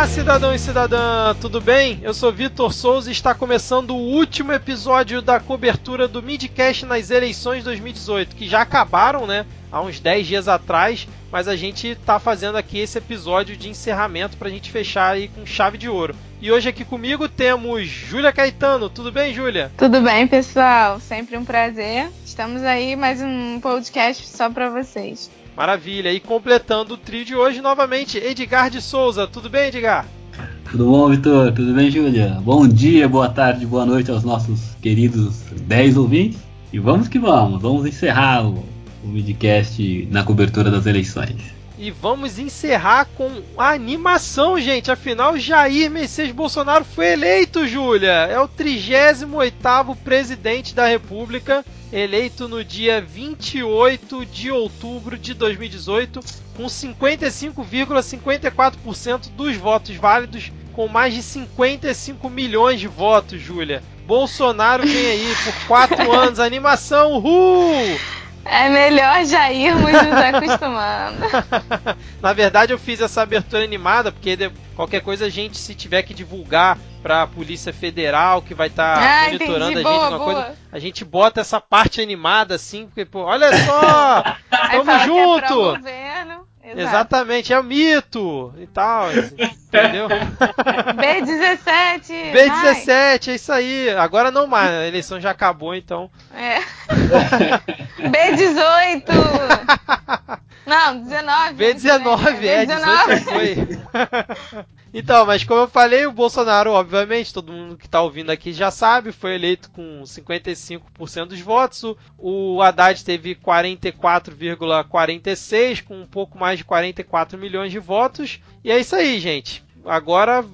Olá, cidadão e cidadã, tudo bem? Eu sou Vitor Souza e está começando o último episódio da cobertura do Midcast nas eleições 2018, que já acabaram, né? Há uns 10 dias atrás, mas a gente está fazendo aqui esse episódio de encerramento para a gente fechar aí com chave de ouro. E hoje aqui comigo temos Júlia Caetano. Tudo bem, Júlia? Tudo bem, pessoal. Sempre um prazer. Estamos aí mais um podcast só para vocês. Maravilha. E completando o trio de hoje novamente, Edgar de Souza. Tudo bem, Edgar? Tudo bom, Vitor? Tudo bem, Júlia? Bom dia, boa tarde, boa noite aos nossos queridos 10 ouvintes. E vamos que vamos, vamos encerrar o, o midcast na cobertura das eleições. E vamos encerrar com a animação, gente. Afinal, Jair Messias Bolsonaro foi eleito, Júlia. É o 38º presidente da República, eleito no dia 28 de outubro de 2018, com 55,54% dos votos válidos, com mais de 55 milhões de votos, Júlia. Bolsonaro vem aí por quatro anos. Animação, uhul! É melhor já irmos nos acostumando. Na verdade, eu fiz essa abertura animada, porque qualquer coisa a gente, se tiver que divulgar pra Polícia Federal, que vai estar tá ah, monitorando entendi. a gente, boa, boa. coisa, a gente bota essa parte animada assim, porque, pô, olha só! tamo é junto! É Exato. Exatamente, é o mito e tal, entendeu? B17! B17, é isso aí. Agora não mais, a eleição já acabou, então. É. B18! Não, 19. B19, é, 18 foi. então, mas como eu falei, o Bolsonaro, obviamente, todo mundo que está ouvindo aqui já sabe, foi eleito com 55% dos votos. O Haddad teve 44,46, com um pouco mais de 44 milhões de votos. E é isso aí, gente agora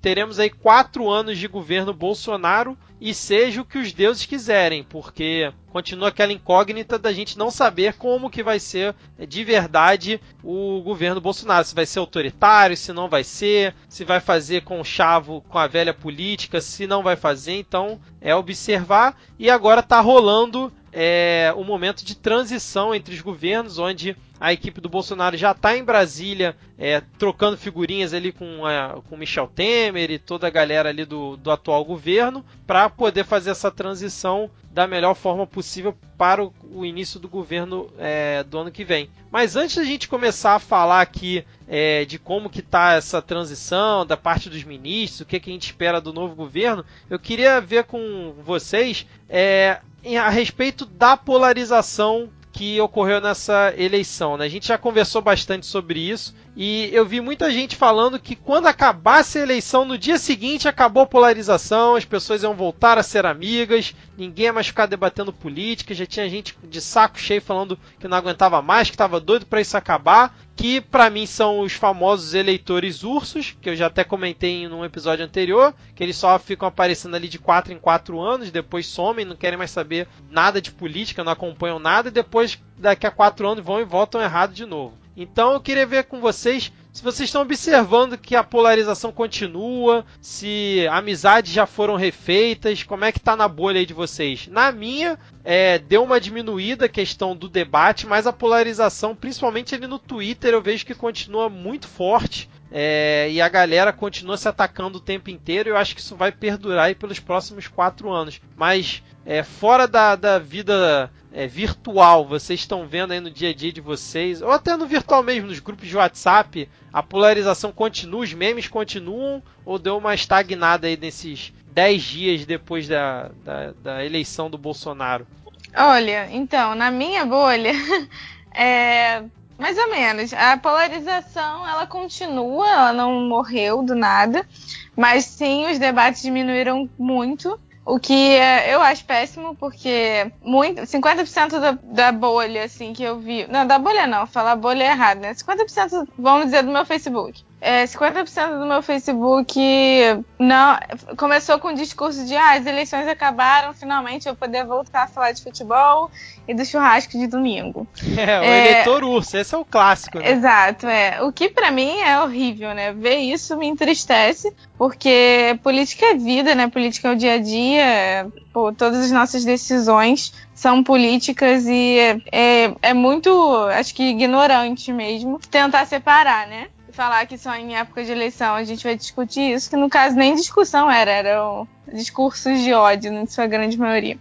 teremos aí quatro anos de governo Bolsonaro e seja o que os deuses quiserem, porque continua aquela incógnita da gente não saber como que vai ser de verdade o governo Bolsonaro, se vai ser autoritário, se não vai ser, se vai fazer com chavo com a velha política, se não vai fazer, então é observar. E agora está rolando é, o momento de transição entre os governos, onde a equipe do Bolsonaro já está em Brasília é, trocando figurinhas ali com, a, com Michel Temer e toda a galera ali do, do atual governo para poder fazer essa transição da melhor forma possível para o, o início do governo é, do ano que vem. Mas antes da gente começar a falar aqui é, de como que está essa transição da parte dos ministros, o que, que a gente espera do novo governo, eu queria ver com vocês é, a respeito da polarização que ocorreu nessa eleição. Né? A gente já conversou bastante sobre isso e eu vi muita gente falando que quando acabasse a eleição, no dia seguinte acabou a polarização, as pessoas iam voltar a ser amigas, ninguém ia mais ficar debatendo política, já tinha gente de saco cheio falando que não aguentava mais, que estava doido para isso acabar que para mim são os famosos eleitores ursos, que eu já até comentei em um episódio anterior, que eles só ficam aparecendo ali de 4 em 4 anos, depois somem, não querem mais saber nada de política, não acompanham nada, e depois, daqui a 4 anos, vão e votam errado de novo. Então eu queria ver com vocês se vocês estão observando que a polarização continua, se amizades já foram refeitas, como é que tá na bolha aí de vocês? Na minha, é, deu uma diminuída a questão do debate, mas a polarização, principalmente ali no Twitter, eu vejo que continua muito forte. É, e a galera continua se atacando o tempo inteiro. Eu acho que isso vai perdurar aí pelos próximos quatro anos. Mas é, fora da, da vida é, virtual, vocês estão vendo aí no dia a dia de vocês, ou até no virtual mesmo, nos grupos de WhatsApp, a polarização continua, os memes continuam, ou deu uma estagnada aí nesses 10 dias depois da, da, da eleição do Bolsonaro? Olha, então, na minha bolha, é, mais ou menos. A polarização ela continua, ela não morreu do nada, mas sim os debates diminuíram muito. O que é, eu acho péssimo, porque muito, 50% da, da bolha, assim, que eu vi. Não, da bolha não, falar bolha é errado, né? 50%, vamos dizer, do meu Facebook é, 50% do meu Facebook não começou com o discurso de ah, as eleições acabaram, finalmente eu poder voltar a falar de futebol e do churrasco de domingo. É, o é, eleitor urso, esse é o clássico. Né? Exato, é. O que para mim é horrível, né? Ver isso me entristece, porque política é vida, né? Política é o dia a dia, pô, todas as nossas decisões são políticas e é, é, é muito, acho que ignorante mesmo, tentar separar, né? Falar que só em época de eleição a gente vai discutir isso, que no caso nem discussão era, eram discursos de ódio, na sua grande maioria.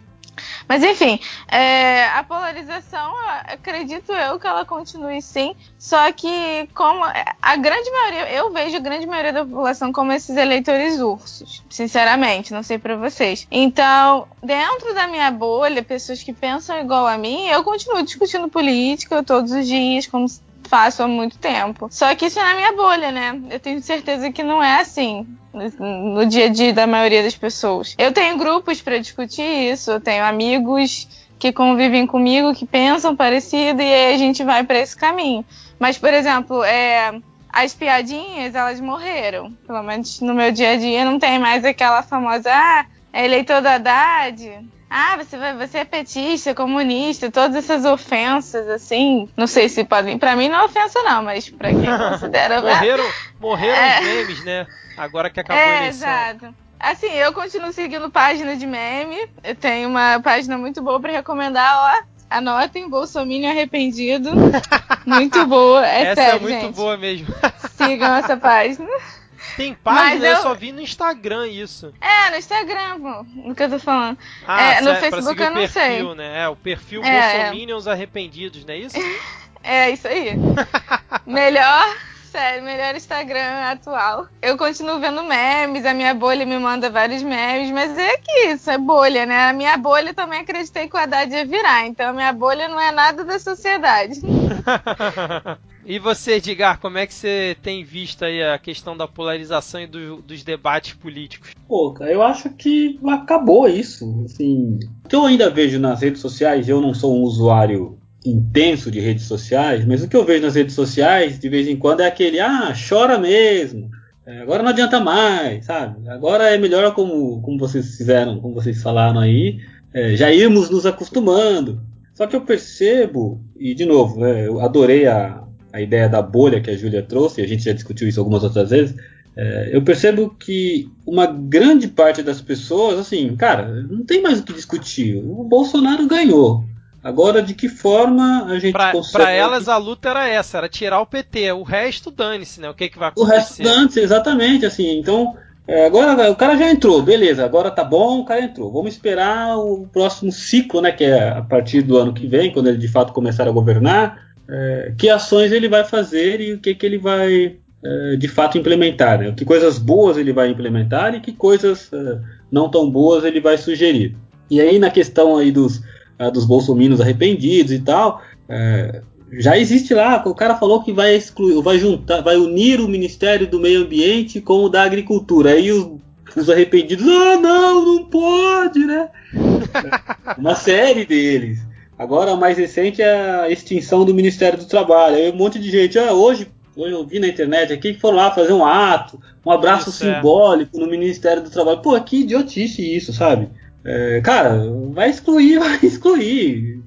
Mas enfim, é, a polarização, acredito eu que ela continue sim, só que como a grande maioria, eu vejo a grande maioria da população como esses eleitores ursos, sinceramente, não sei para vocês. Então, dentro da minha bolha, pessoas que pensam igual a mim, eu continuo discutindo política todos os dias, como faço há muito tempo. Só que isso é na minha bolha, né? Eu tenho certeza que não é assim no dia a dia da maioria das pessoas. Eu tenho grupos para discutir isso, eu tenho amigos que convivem comigo, que pensam parecido e aí a gente vai para esse caminho. Mas, por exemplo, é, as piadinhas, elas morreram. Pelo menos no meu dia a dia não tem mais aquela famosa, ah, é eleitor da Haddad, ah, você, vai, você é petista, comunista, todas essas ofensas, assim. Não sei se podem. Pra mim não é ofensa, não, mas pra quem considera. morreram morreram é... os memes, né? Agora que acabou é, a eleição. Exato. Assim, eu continuo seguindo página de meme. Eu tenho uma página muito boa para recomendar, ó. Anotem, Bolsonaro arrependido. Muito boa, é essa sério, é muito gente. boa mesmo. Sigam essa página. Tem página, eu... eu... só vi no Instagram isso. É, no Instagram, pô, no que eu tô falando. Ah, é, no Facebook eu não perfil, sei. Né? É, o perfil é, Bolsominions é. Arrependidos, não é isso? é, isso aí. Melhor sério, melhor Instagram atual. Eu continuo vendo memes, a minha bolha me manda vários memes, mas é que isso, é bolha, né? A minha bolha também acreditei que o Haddad ia virar, então a minha bolha não é nada da sociedade. E você, Edgar, como é que você tem visto aí a questão da polarização e do, dos debates políticos? Pô, cara, eu acho que acabou isso. Assim, o que eu ainda vejo nas redes sociais, eu não sou um usuário intenso de redes sociais, mas o que eu vejo nas redes sociais, de vez em quando, é aquele, ah, chora mesmo. É, agora não adianta mais, sabe? Agora é melhor como, como vocês fizeram, como vocês falaram aí, é, já irmos nos acostumando. Só que eu percebo, e de novo, né, eu adorei a, a ideia da bolha que a Júlia trouxe, a gente já discutiu isso algumas outras vezes, é, eu percebo que uma grande parte das pessoas, assim, cara, não tem mais o que discutir. O Bolsonaro ganhou. Agora, de que forma a gente pra, consegue. Pra elas, a luta era essa, era tirar o PT. O resto, dane-se, né? O que, que vai acontecer? O resto, dane-se, exatamente, assim. Então, é, agora o cara já entrou, beleza, agora tá bom, o cara entrou. Vamos esperar o próximo ciclo, né? Que é a partir do ano que vem, quando ele de fato começar a governar é, que ações ele vai fazer e o que, que ele vai é, de fato implementar. Né? Que coisas boas ele vai implementar e que coisas é, não tão boas ele vai sugerir. E aí na questão aí dos, uh, dos bolsominions arrependidos e tal, é, já existe lá, o cara falou que vai excluir, vai juntar, vai unir o Ministério do Meio Ambiente com o da Agricultura. Aí os, os arrependidos, ah não, não pode, né? Uma série deles. Agora, a mais recente é a extinção do Ministério do Trabalho. Aí um monte de gente, ah, hoje, hoje eu vi na internet aqui que foram lá fazer um ato, um abraço isso, é. simbólico é. no Ministério do Trabalho. Pô, que idiotice isso, sabe? É, cara, vai excluir, vai excluir.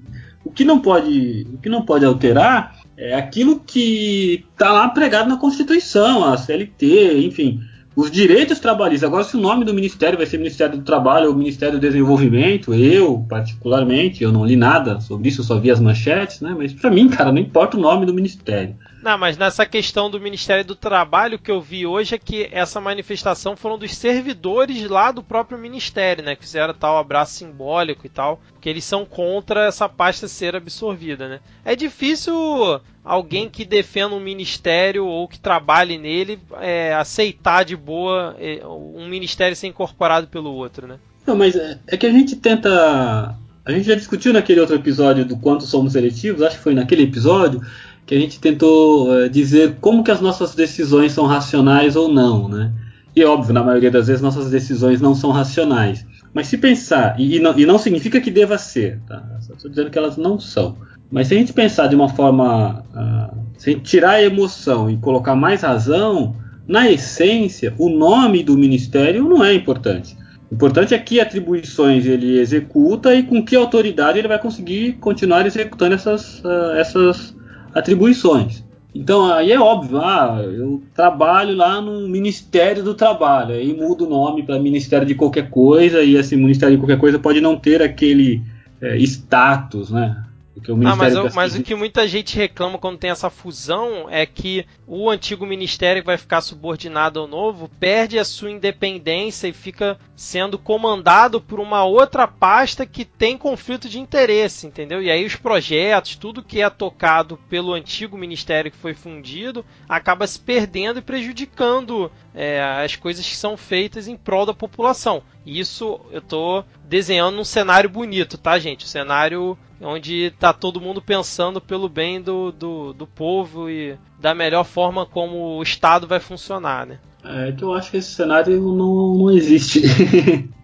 O que não pode, o que não pode alterar é aquilo que está lá pregado na Constituição, a CLT, enfim os direitos trabalhistas. Agora, se o nome do ministério vai ser Ministério do Trabalho ou Ministério do Desenvolvimento, eu, particularmente, eu não li nada sobre isso, eu só vi as manchetes, né? Mas para mim, cara, não importa o nome do ministério. Não, mas nessa questão do Ministério do Trabalho, que eu vi hoje é que essa manifestação foram dos servidores lá do próprio Ministério, né? Que fizeram tal abraço simbólico e tal, que eles são contra essa pasta ser absorvida, né? É difícil alguém que defenda um ministério ou que trabalhe nele é, aceitar de boa é, um ministério ser incorporado pelo outro, né? Não, mas é, é que a gente tenta. A gente já discutiu naquele outro episódio do quanto somos seletivos, acho que foi naquele episódio, que a gente tentou uh, dizer como que as nossas decisões são racionais ou não, né? E óbvio, na maioria das vezes nossas decisões não são racionais. Mas se pensar, e, e, não, e não, significa que deva ser, tá? Estou dizendo que elas não são. Mas se a gente pensar de uma forma, uh, se a gente tirar a emoção e colocar mais razão, na essência, o nome do ministério não é importante. O importante é que atribuições ele executa e com que autoridade ele vai conseguir continuar executando essas, uh, essas atribuições. Então aí é óbvio, ah, eu trabalho lá no Ministério do Trabalho, aí muda o nome para Ministério de qualquer coisa e esse Ministério de qualquer coisa pode não ter aquele é, status, né? Porque o Ministério ah, mas, mas o que muita gente reclama quando tem essa fusão é que o antigo ministério que vai ficar subordinado ao novo perde a sua independência e fica sendo comandado por uma outra pasta que tem conflito de interesse, entendeu? E aí os projetos, tudo que é tocado pelo antigo ministério que foi fundido, acaba se perdendo e prejudicando é, as coisas que são feitas em prol da população. Isso eu estou desenhando um cenário bonito, tá, gente? Um cenário onde tá todo mundo pensando pelo bem do, do, do povo e da melhor forma como o Estado vai funcionar, né? É que eu acho que esse cenário não, não existe.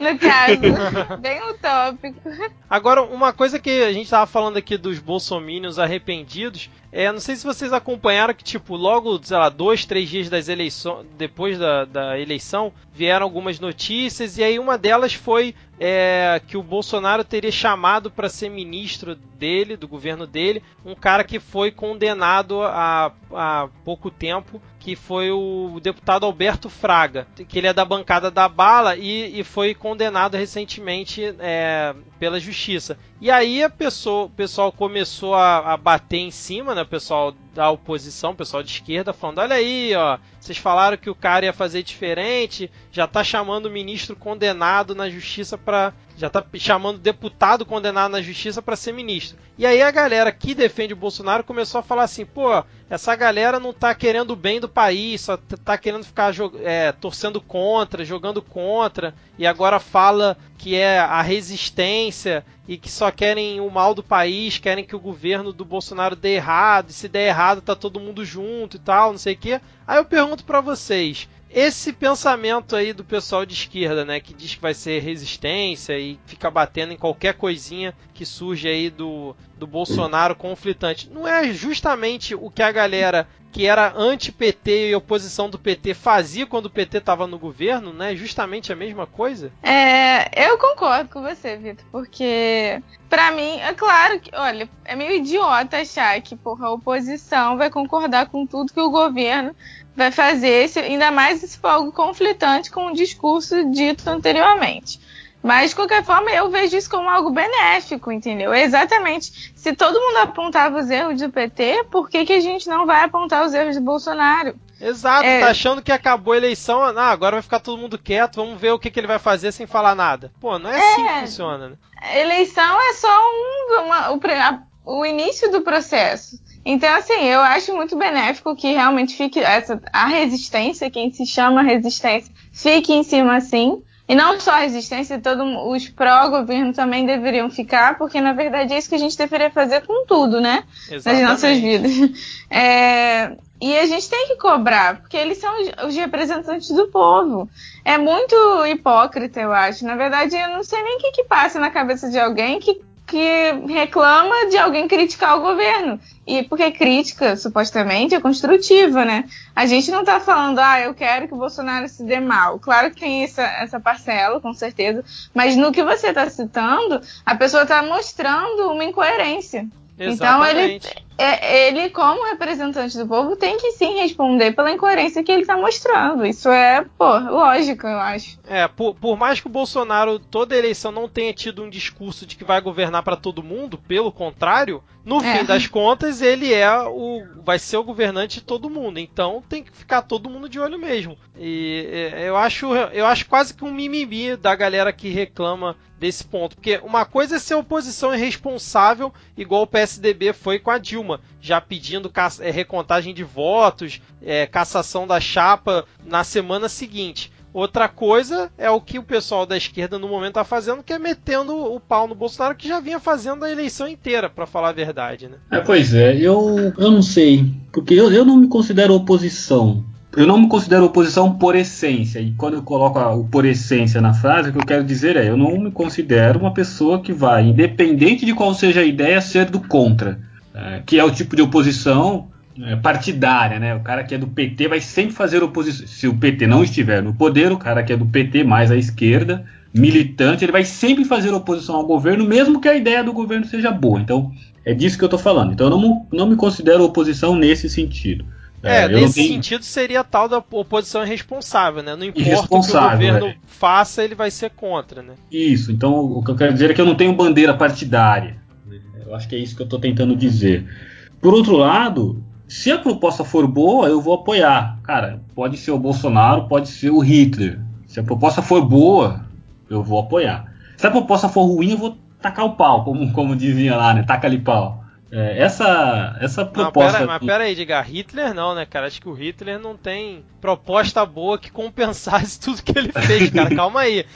no caso, bem utópico. Agora, uma coisa que a gente tava falando aqui dos bolsomínios arrependidos, é, não sei se vocês acompanharam que, tipo, logo, sei lá, dois, três dias das eleições, depois da, da eleição, vieram algumas notícias, e aí uma delas foi é, que o Bolsonaro teria chamado para ser ministro dele, do governo dele, um cara que foi condenado há, há pouco tempo, que foi o deputado Alberto Fraga, que ele é da bancada da Bala e, e foi condenado recentemente é, pela justiça. E aí a pessoa, o pessoal começou a, a bater em cima, né? Pessoal da oposição, pessoal de esquerda, falando: olha aí, ó, vocês falaram que o cara ia fazer diferente, já tá chamando o ministro condenado na justiça para já tá chamando deputado condenado na justiça para ser ministro. E aí a galera que defende o Bolsonaro começou a falar assim: pô, essa galera não tá querendo o bem do país, só tá querendo ficar é, torcendo contra, jogando contra, e agora fala que é a resistência e que só querem o mal do país, querem que o governo do Bolsonaro dê errado, e se der errado tá todo mundo junto e tal, não sei o quê. Aí eu pergunto para vocês, esse pensamento aí do pessoal de esquerda, né, que diz que vai ser resistência e fica batendo em qualquer coisinha que surge aí do, do Bolsonaro conflitante, não é justamente o que a galera que era anti-PT e oposição do PT fazia quando o PT estava no governo, né? Justamente a mesma coisa? É, eu concordo com você, Vitor, porque para mim, é claro que, olha, é meio idiota achar que, porra, a oposição vai concordar com tudo que o governo vai fazer, ainda mais se for algo conflitante com o discurso dito anteriormente. Mas, de qualquer forma, eu vejo isso como algo benéfico, entendeu? É exatamente. Se todo mundo apontava os erros do PT, por que, que a gente não vai apontar os erros do Bolsonaro? Exato, é... tá achando que acabou a eleição, ah, agora vai ficar todo mundo quieto, vamos ver o que, que ele vai fazer sem falar nada. Pô, não é, é... assim que funciona, né? Eleição é só um, uma, o, a, o início do processo. Então, assim, eu acho muito benéfico que realmente fique essa, a resistência, quem se chama resistência, fique em cima assim. E não só a resistência, todos os pró-governo também deveriam ficar, porque na verdade é isso que a gente deveria fazer com tudo, né? Exatamente. Nas nossas vidas. É, e a gente tem que cobrar, porque eles são os representantes do povo. É muito hipócrita, eu acho. Na verdade, eu não sei nem o que, que passa na cabeça de alguém que que reclama de alguém criticar o governo. E porque crítica, supostamente, é construtiva, né? A gente não tá falando, ah, eu quero que o Bolsonaro se dê mal. Claro que tem essa, essa parcela, com certeza. Mas no que você tá citando, a pessoa tá mostrando uma incoerência. Exatamente. Então ele, é, ele, como representante do povo, tem que sim responder pela incoerência que ele está mostrando. Isso é, pô, lógico, eu acho. É, por, por, mais que o Bolsonaro toda eleição não tenha tido um discurso de que vai governar para todo mundo, pelo contrário, no é. fim das contas ele é o vai ser o governante de todo mundo. Então tem que ficar todo mundo de olho mesmo. E eu acho eu acho quase que um mimimi da galera que reclama desse ponto, porque uma coisa é ser oposição irresponsável, igual o PSDB foi com a Dilma já pedindo é, recontagem de votos, é, cassação da chapa na semana seguinte. Outra coisa é o que o pessoal da esquerda no momento está fazendo, que é metendo o pau no Bolsonaro, que já vinha fazendo a eleição inteira, para falar a verdade, né? É, pois é, eu, eu não sei, porque eu, eu não me considero oposição. Eu não me considero oposição por essência, e quando eu coloco o por essência na frase, o que eu quero dizer é: eu não me considero uma pessoa que vai, independente de qual seja a ideia, ser do contra. É, que é o tipo de oposição é, partidária, né? O cara que é do PT vai sempre fazer oposição. Se o PT não estiver no poder, o cara que é do PT mais à esquerda, militante, ele vai sempre fazer oposição ao governo, mesmo que a ideia do governo seja boa. Então, é disso que eu estou falando. Então, eu não, não me considero oposição nesse sentido. É, é nesse tenho... sentido seria a tal da oposição irresponsável, né? Não importa o que o governo é. faça, ele vai ser contra, né? Isso, então o que eu quero dizer é que eu não tenho bandeira partidária. Eu acho que é isso que eu estou tentando dizer. Por outro lado, se a proposta for boa, eu vou apoiar. Cara, pode ser o Bolsonaro, pode ser o Hitler. Se a proposta for boa, eu vou apoiar. Se a proposta for ruim, eu vou tacar o pau, como, como dizia lá, né? Taca ali pau. É, essa, essa proposta. Não, pera, mas pera aí, diga, Hitler não, né, cara? Acho que o Hitler não tem proposta boa que compensasse tudo que ele fez, cara. Calma aí.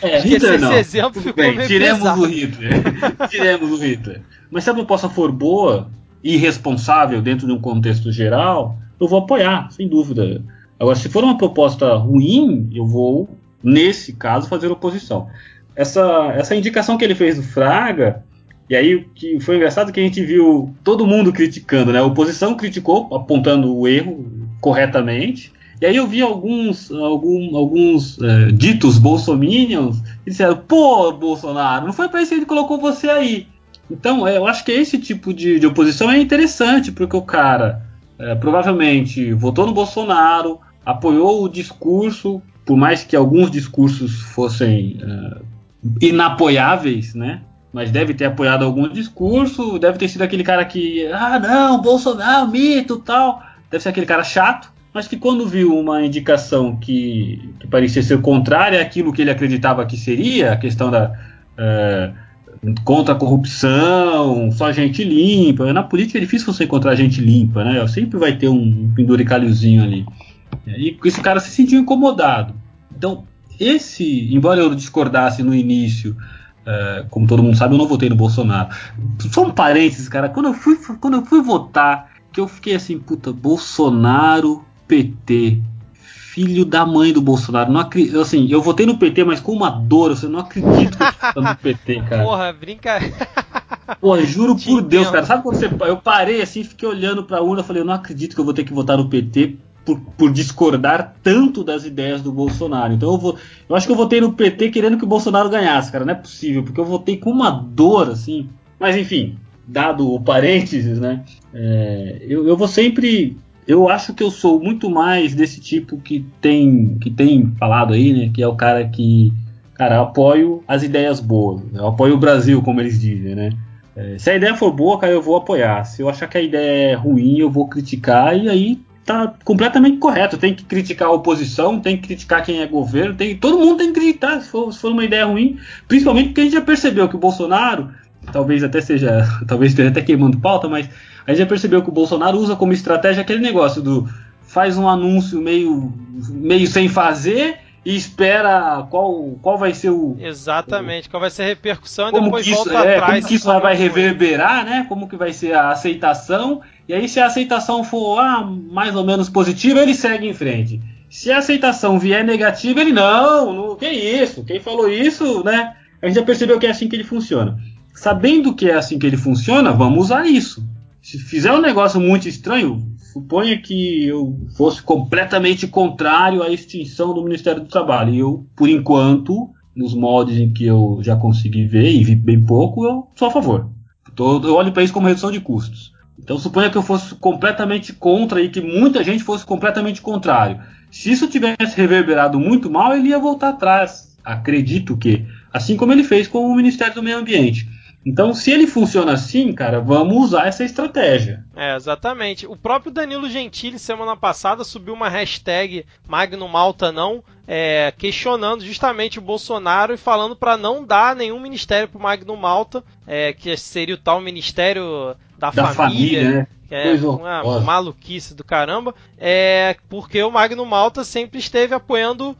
É, Hitler esse, não. Esse exemplo tudo ficou bem, meio tiremos pesado. o Hitler. tiremos o Hitler. Mas se a proposta for boa e responsável dentro de um contexto geral, eu vou apoiar, sem dúvida. Agora, se for uma proposta ruim, eu vou, nesse caso, fazer oposição. Essa, essa indicação que ele fez do Fraga e aí que foi engraçado que a gente viu todo mundo criticando, né? A oposição criticou, apontando o erro corretamente. E aí eu vi alguns, algum, alguns é, ditos bolsominions que disseram, pô, Bolsonaro, não foi para isso que ele colocou você aí. Então, é, eu acho que esse tipo de, de oposição é interessante, porque o cara é, provavelmente votou no Bolsonaro, apoiou o discurso, por mais que alguns discursos fossem é, inapoiáveis, né? Mas deve ter apoiado algum discurso, deve ter sido aquele cara que, ah, não, Bolsonaro, mito tal. Deve ser aquele cara chato, mas que quando viu uma indicação que, que parecia ser contrária àquilo que ele acreditava que seria, a questão da. É, contra a corrupção, só gente limpa. Na política é difícil você encontrar gente limpa, né? Sempre vai ter um penduricalhozinho ali. E esse cara se sentiu incomodado. Então, esse, embora eu discordasse no início é, como todo mundo sabe, eu não votei no Bolsonaro. Só um parênteses, cara. Quando eu fui, quando eu fui votar, que eu fiquei assim, puta, Bolsonaro, PT, filho da mãe do Bolsonaro. Não acredito, assim, eu votei no PT, mas com uma dor, eu não acredito que eu tô no PT, cara. Porra, brinca. Pô, juro por. Deus, cara. Sabe quando você. Eu parei assim, fiquei olhando pra urna, falei, eu não acredito que eu vou ter que votar no PT por, por, discordar tanto das ideias do Bolsonaro. Então eu vou, eu acho que eu votei no PT querendo que o Bolsonaro ganhasse, cara, não é possível, porque eu votei com uma dor assim. Mas enfim, dado o parênteses, né? É, eu, eu vou sempre, eu acho que eu sou muito mais desse tipo que tem, que tem falado aí, né? Que é o cara que, cara, eu apoio as ideias boas, eu apoio o Brasil, como eles dizem, né? É, se a ideia for boa, cara, eu vou apoiar. Se eu achar que a ideia é ruim, eu vou criticar e aí tá completamente correto. Tem que criticar a oposição, tem que criticar quem é governo, tem, todo mundo tem que criticar se for, se for uma ideia ruim, principalmente porque a gente já percebeu que o Bolsonaro, talvez até seja, talvez esteja até queimando pauta, mas a gente já percebeu que o Bolsonaro usa como estratégia aquele negócio do faz um anúncio meio, meio sem fazer e espera qual, qual vai ser o. Exatamente, o, qual vai ser a repercussão e depois isso, volta é, atrás. Como que isso vai reverberar, né? Como que vai ser a aceitação. E aí, se a aceitação for ah, mais ou menos positiva, ele segue em frente. Se a aceitação vier negativa, ele não, não, que isso? Quem falou isso, né? A gente já percebeu que é assim que ele funciona. Sabendo que é assim que ele funciona, vamos usar isso. Se fizer um negócio muito estranho, suponha que eu fosse completamente contrário à extinção do Ministério do Trabalho. E eu, por enquanto, nos moldes em que eu já consegui ver e vi bem pouco, eu sou a favor. Eu olho para isso como redução de custos. Então suponha que eu fosse completamente contra e que muita gente fosse completamente contrário. Se isso tivesse reverberado muito mal, ele ia voltar atrás. Acredito que. Assim como ele fez com o Ministério do Meio Ambiente. Então, se ele funciona assim, cara, vamos usar essa estratégia. É, exatamente. O próprio Danilo Gentili, semana passada, subiu uma hashtag Magno Malta não, é, questionando justamente o Bolsonaro e falando para não dar nenhum ministério para Magno Malta, é, que seria o tal Ministério da, da família, família né? é uma maluquice do caramba, é porque o Magno Malta sempre esteve apoiando.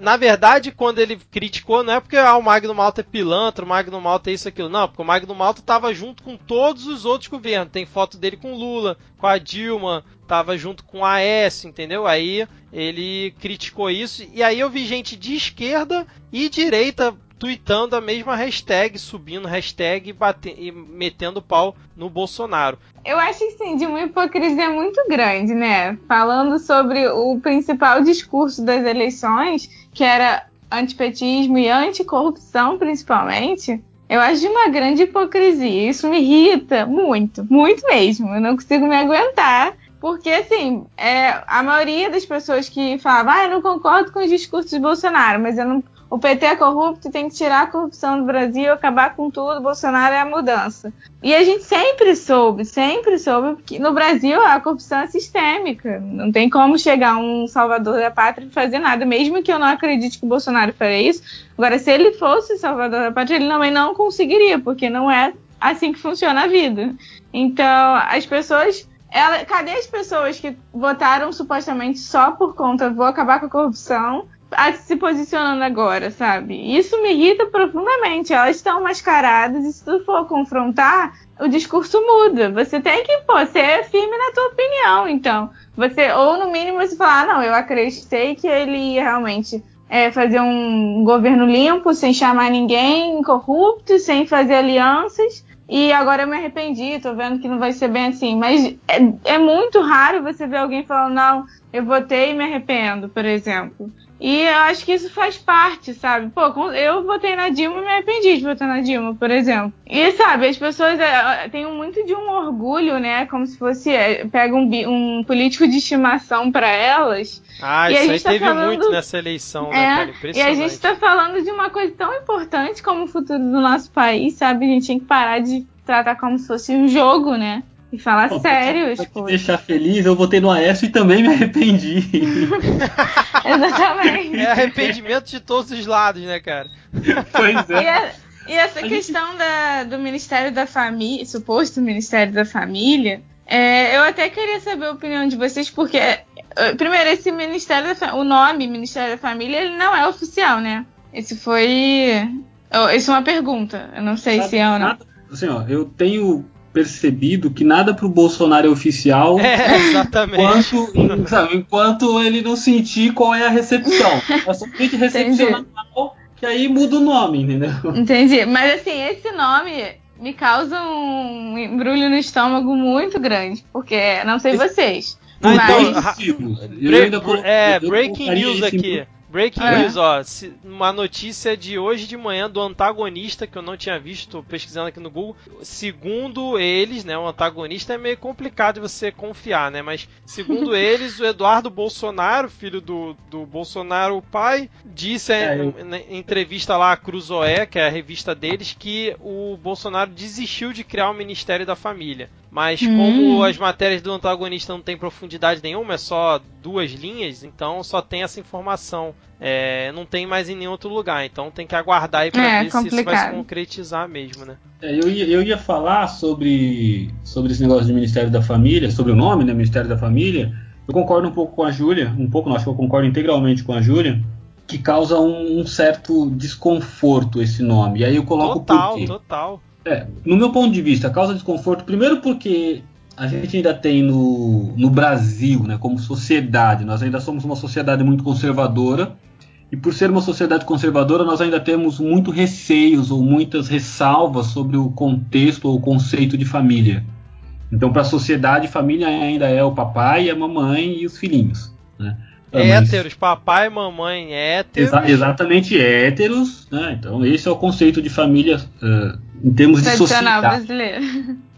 Na verdade, quando ele criticou, não é porque ah, o Magno Malta é pilantra, o Magno Malta é isso aquilo, não, porque o Magno Malta estava junto com todos os outros governos. Tem foto dele com Lula, com a Dilma, estava junto com a S, entendeu? Aí ele criticou isso, e aí eu vi gente de esquerda e direita tweetando a mesma hashtag, subindo hashtag e, batendo, e metendo pau no Bolsonaro. Eu acho sim, de uma hipocrisia muito grande, né? Falando sobre o principal discurso das eleições, que era antipetismo e anticorrupção, principalmente. Eu acho de uma grande hipocrisia. Isso me irrita muito, muito mesmo. Eu não consigo me aguentar. Porque, assim, é, a maioria das pessoas que falavam, ah, eu não concordo com os discursos de Bolsonaro, mas não o PT é corrupto, tem que tirar a corrupção do Brasil, acabar com tudo, Bolsonaro é a mudança. E a gente sempre soube, sempre soube que no Brasil a corrupção é sistêmica. Não tem como chegar um salvador da pátria e fazer nada, mesmo que eu não acredite que Bolsonaro faria isso. Agora, se ele fosse salvador da pátria, ele também não conseguiria, porque não é assim que funciona a vida. Então, as pessoas ela, cadê as pessoas que votaram supostamente só por conta vou acabar com a corrupção se posicionando agora, sabe? Isso me irrita profundamente. Elas estão mascaradas e se tu for confrontar, o discurso muda. Você tem que pô, ser firme na tua opinião, então. Você, ou no mínimo você falar, ah, não, eu acreditei que ele ia realmente é, fazer um governo limpo, sem chamar ninguém corrupto, sem fazer alianças. E agora eu me arrependi, tô vendo que não vai ser bem assim. Mas é, é muito raro você ver alguém falando, não, eu votei e me arrependo, por exemplo. E eu acho que isso faz parte, sabe? Pô, eu votei na Dilma e me arrependi de votar na Dilma, por exemplo. E, sabe, as pessoas é, têm muito de um orgulho, né? Como se fosse. É, pega um, um político de estimação para elas. Ah, isso aí tá teve falando, muito nessa eleição, né, é, cara? E a gente tá falando de uma coisa tão importante como o futuro do nosso país, sabe? A gente tem que parar de tratar como se fosse um jogo, né? E falar sério. Pra te deixar feliz, eu votei no Aécio e também me arrependi. Exatamente. É arrependimento de todos os lados, né, cara? Pois é. E, a, e essa a questão gente... da, do Ministério da Família, suposto Ministério da Família, é, eu até queria saber a opinião de vocês, porque, é, primeiro, esse Ministério da o nome Ministério da Família, ele não é oficial, né? Esse foi. Isso é uma pergunta. Eu não sei se é ou não. Assim, ó, eu tenho percebido que nada pro Bolsonaro é oficial. É, exatamente. Enquanto, sabe, enquanto ele não sentir qual é a recepção. É somente recepcionar que aí muda o nome, entendeu? Entendi. Mas assim, esse nome me causa um embrulho no estômago muito grande. Porque, não sei vocês. Não, mas... então, break, é, breaking news aqui. Breaking é. news, ó. Uma notícia de hoje de manhã do antagonista que eu não tinha visto, pesquisando aqui no Google. Segundo eles, né, o antagonista é meio complicado de você confiar, né? Mas segundo eles, o Eduardo Bolsonaro, filho do, do Bolsonaro pai, disse é, em, em, entrevista lá à Cruzoé, que é a revista deles, que o Bolsonaro desistiu de criar o Ministério da Família. Mas hum. como as matérias do antagonista não tem profundidade nenhuma, é só duas linhas, então só tem essa informação. É, não tem mais em nenhum outro lugar, então tem que aguardar aí pra é, ver complicado. se isso vai se concretizar mesmo, né? É, eu, ia, eu ia falar sobre, sobre esse negócio de Ministério da Família, sobre o nome, né? Ministério da Família. Eu concordo um pouco com a Júlia, um pouco, não, acho que eu concordo integralmente com a Júlia, que causa um, um, certo desconforto esse nome. E aí eu coloco total, por quê? Total, é, no meu ponto de vista, causa desconforto, primeiro porque a gente ainda tem no, no Brasil, né, como sociedade, nós ainda somos uma sociedade muito conservadora, e por ser uma sociedade conservadora, nós ainda temos muito receios ou muitas ressalvas sobre o contexto ou o conceito de família. Então, para a sociedade, família ainda é o papai, a mamãe e os filhinhos. Né? Héteros, papai, mamãe, héteros. Exa exatamente, héteros. Né? Então, esse é o conceito de família uh, em termos de sociedade. brasileira.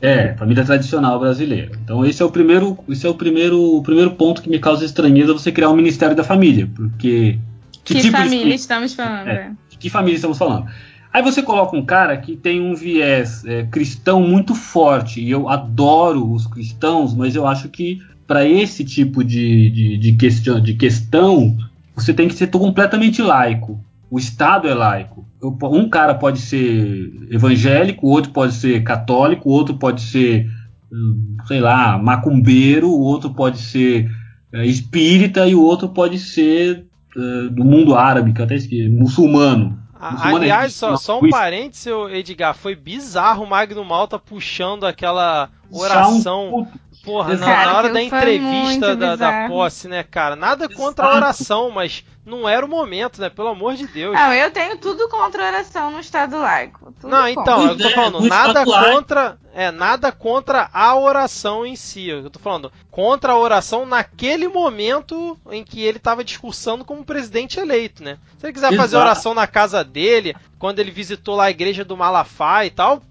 É, família tradicional brasileira. Então, esse é o primeiro, esse é o primeiro, o primeiro ponto que me causa estranheza você criar um Ministério da Família, porque que, que tipo família de... estamos falando? É, que família estamos falando? Aí você coloca um cara que tem um viés é, cristão muito forte, e eu adoro os cristãos, mas eu acho que para esse tipo de, de, de, questão, de questão, você tem que ser completamente laico. O Estado é laico. Um cara pode ser evangélico, o outro pode ser católico, o outro pode ser, hum, sei lá, macumbeiro, o outro pode ser é, espírita e o outro pode ser uh, do mundo árabe, que até esqueci, muçulmano. muçulmano é Aliás, é só, só um parênteses, Edgar, foi bizarro o Magno Malta puxando aquela oração Porra, na, na, hora da entrevista da, da, posse, né, cara? Nada contra a oração, mas não era o momento, né? Pelo amor de Deus. Não, eu tenho tudo contra a oração no Estado laico. não, então, eu tô falando, nada contra. É, nada contra a oração em si. Eu tô falando, contra a oração naquele momento em que ele estava discursando como presidente eleito, né? Se ele quiser Exato. fazer oração na casa dele, quando ele visitou lá a igreja do Malafaia e tal,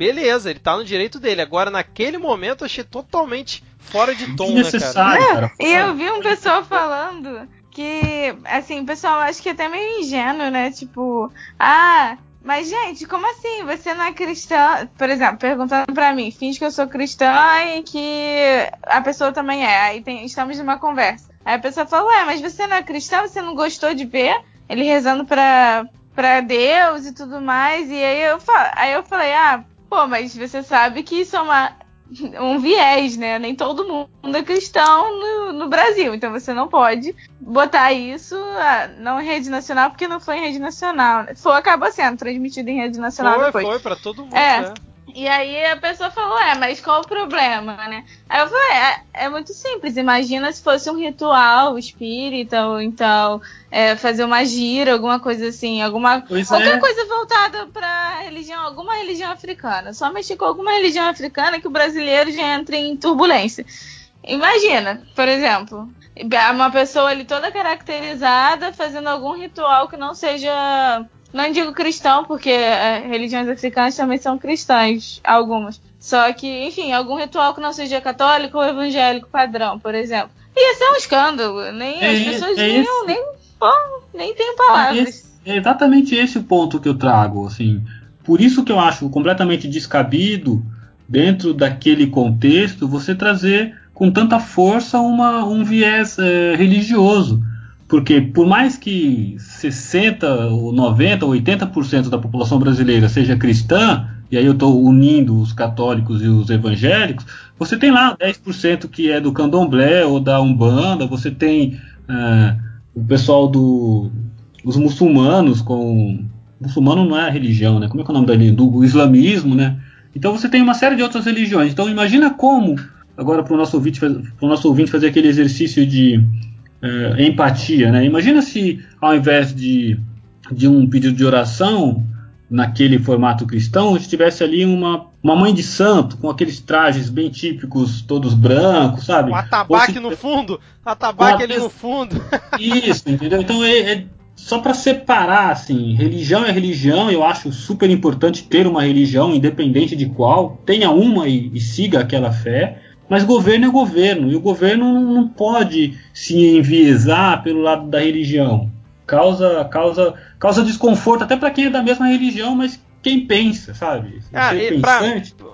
beleza, ele tá no direito dele. Agora, naquele momento, eu achei totalmente fora de tom, né, cara? E eu vi um pessoal falando que assim, o pessoal acho que é até meio ingênuo, né? Tipo, ah, mas, gente, como assim? Você não é cristã? Por exemplo, perguntando pra mim, finge que eu sou cristã e que a pessoa também é. Aí tem, estamos numa conversa. Aí a pessoa fala, ué, mas você não é cristã? Você não gostou de ver ele rezando pra, pra Deus e tudo mais? E aí eu, aí eu falei, ah, pô, mas você sabe que isso é uma, um viés, né? Nem todo mundo é cristão no, no, Brasil, então você não pode botar isso ah, não em rede nacional porque não foi em rede nacional. Foi acabou sendo transmitido em rede nacional foi, depois. Foi para todo mundo. É. Né? E aí a pessoa falou, é, mas qual o problema, né? Aí eu falei, é, é muito simples. Imagina se fosse um ritual espírita ou então é, fazer uma gira, alguma coisa assim, alguma pois qualquer é. coisa voltada para religião, alguma religião africana. Só mexer com alguma religião africana que o brasileiro já entra em turbulência. Imagina, por exemplo, uma pessoa ali toda caracterizada fazendo algum ritual que não seja não digo cristão, porque é, religiões africanas também são cristãs, algumas. Só que, enfim, algum ritual que não seja católico ou evangélico padrão, por exemplo. Ia ser um escândalo. Nem é, as pessoas é nem, nem, bom, nem tem palavras. É, exatamente esse o ponto que eu trago, assim. Por isso que eu acho completamente descabido, dentro daquele contexto, você trazer com tanta força uma, um viés é, religioso. Porque por mais que 60, ou 90, ou 80% da população brasileira seja cristã, e aí eu estou unindo os católicos e os evangélicos, você tem lá 10% que é do candomblé ou da umbanda, você tem uh, o pessoal do os muçulmanos com muçulmano não é a religião, né? Como é que é o nome da do islamismo, né? Então você tem uma série de outras religiões. Então imagina como agora para o nosso ouvinte, nosso ouvinte fazer aquele exercício de é, empatia, né? Imagina se ao invés de, de um pedido de oração naquele formato cristão, estivesse ali uma, uma mãe de santo com aqueles trajes bem típicos, todos brancos, sabe? O atabaque se... no fundo, atabaque ali no fundo. Isso, entendeu? Então é, é só para separar, assim, religião é religião. Eu acho super importante ter uma religião, independente de qual. Tenha uma e, e siga aquela fé. Mas governo é governo, e o governo não pode se enviesar pelo lado da religião. Causa, causa, causa desconforto até para quem é da mesma religião, mas quem pensa, sabe? Ah, pensante. Pra,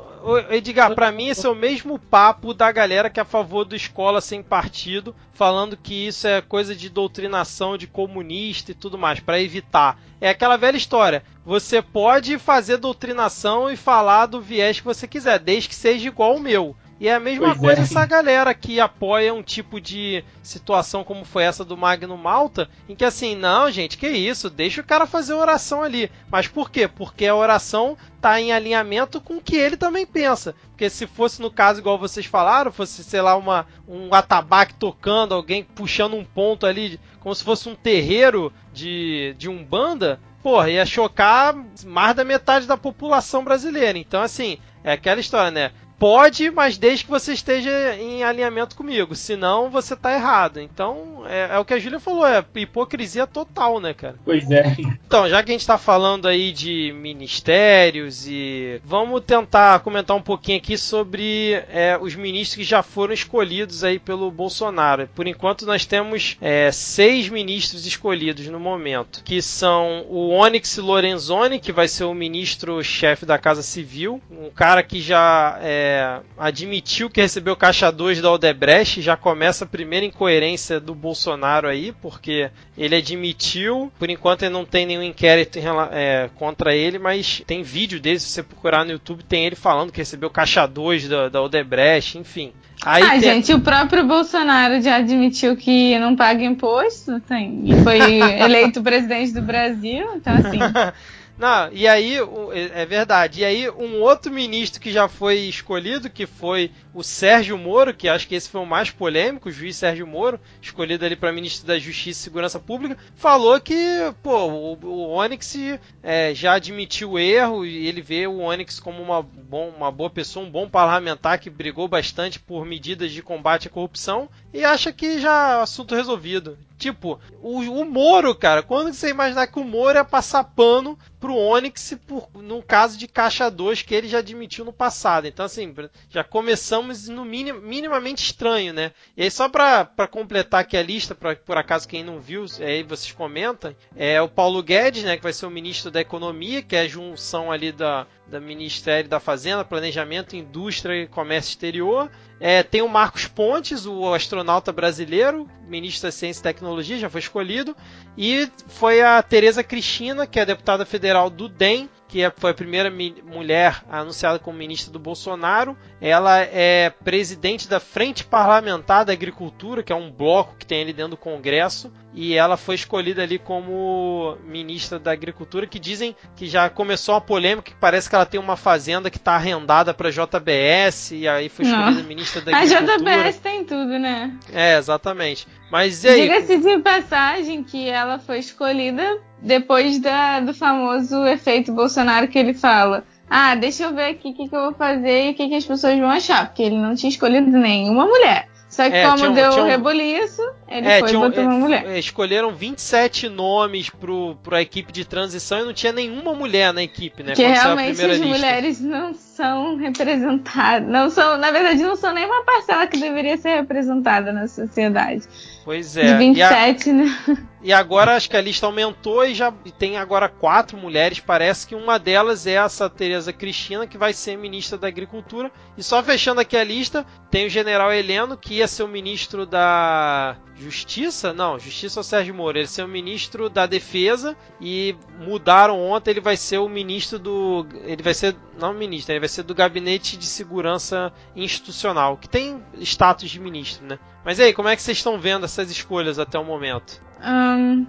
Edgar, para mim esse é o mesmo papo da galera que é a favor do escola sem partido, falando que isso é coisa de doutrinação de comunista e tudo mais, para evitar. É aquela velha história. Você pode fazer doutrinação e falar do viés que você quiser, desde que seja igual ao meu. E é a mesma pois coisa é. essa galera que apoia um tipo de situação como foi essa do Magno Malta, em que assim, não, gente, que isso, deixa o cara fazer oração ali. Mas por quê? Porque a oração tá em alinhamento com o que ele também pensa. Porque se fosse no caso igual vocês falaram, fosse, sei lá, uma, um atabaque tocando, alguém puxando um ponto ali, como se fosse um terreiro de, de Umbanda, porra, ia chocar mais da metade da população brasileira. Então, assim, é aquela história, né? Pode, mas desde que você esteja em alinhamento comigo. Senão você tá errado. Então, é, é, o que a Júlia falou, é hipocrisia total, né, cara? Pois é. Então, já que a gente tá falando aí de ministérios e. Vamos tentar comentar um pouquinho aqui sobre é, os ministros que já foram escolhidos aí pelo Bolsonaro. Por enquanto, nós temos é, seis ministros escolhidos no momento, que são o Onyx Lorenzoni, que vai ser o ministro-chefe da Casa Civil, um cara que já é, é, admitiu que recebeu caixa 2 da Odebrecht, já começa a primeira incoerência do Bolsonaro aí, porque ele admitiu, por enquanto ele não tem nenhum inquérito é, contra ele, mas tem vídeo dele, se você procurar no YouTube, tem ele falando que recebeu caixa 2 da, da Odebrecht, enfim. Aí ah, tem... gente, o próprio Bolsonaro já admitiu que não paga imposto, tem, e foi eleito presidente do Brasil, então assim. Não, e aí, é, é verdade. E aí, um outro ministro que já foi escolhido, que foi o Sérgio Moro, que acho que esse foi o mais polêmico, o juiz Sérgio Moro, escolhido ali para ministro da Justiça e Segurança Pública, falou que, pô, o, o Onyx é, já admitiu o erro e ele vê o Onyx como uma, bom, uma boa pessoa, um bom parlamentar que brigou bastante por medidas de combate à corrupção e acha que já assunto resolvido. Tipo, o, o Moro, cara, quando você imaginar que o Moro ia passar pano pro Onyx por, num caso de caixa 2 que ele já admitiu no passado. Então, assim, já começamos no minim, minimamente estranho, né? E aí, só para completar aqui a lista, pra, por acaso quem não viu, aí vocês comentam, é o Paulo Guedes, né, que vai ser o ministro da Economia, que é a junção ali da, da Ministério da Fazenda, Planejamento, Indústria e Comércio Exterior. É, tem o Marcos Pontes, o astronauta brasileiro, ministro da Ciência e Tecnologia, já foi escolhido. E foi a Tereza Cristina, que é deputada federal do DEM, que é, foi a primeira mulher anunciada como ministra do Bolsonaro. Ela é presidente da Frente Parlamentar da Agricultura, que é um bloco que tem ali dentro do Congresso, e ela foi escolhida ali como ministra da Agricultura, que dizem que já começou uma polêmica, que parece que ela tem uma fazenda que está arrendada para JBS, e aí foi escolhida Não. ministra da Agricultura. A JBS tem tudo, né? É, exatamente. Mas e aí? Diga-se de passagem que ela foi escolhida depois da, do famoso efeito Bolsonaro que ele fala. Ah, deixa eu ver aqui o que, que, eu vou fazer e o que, que, as pessoas vão achar, porque ele não tinha escolhido nenhuma mulher. Só que é, como deu o um, reboliço, ele é, foi e botou uma mulher. É, escolheram 27 nomes pro, pro equipe de transição e não tinha nenhuma mulher na equipe, né? Que realmente as lista. mulheres não são representadas. Não são, na verdade, não são nem uma parcela que deveria ser representada na sociedade. Pois é. De 27, e a, né? E agora acho que a lista aumentou e já tem agora quatro mulheres. Parece que uma delas é essa Tereza Cristina, que vai ser ministra da Agricultura. E só fechando aqui a lista, tem o general Heleno, que ia ser o ministro da Justiça? Não, Justiça é o Sérgio Moro. Ele ia ser o ministro da Defesa e mudaram ontem. Ele vai ser o ministro do. Ele vai ser. Não ministro, ele vai ser do Gabinete de Segurança Institucional, que tem status de ministro, né? Mas aí, como é que vocês estão vendo essas escolhas até o momento?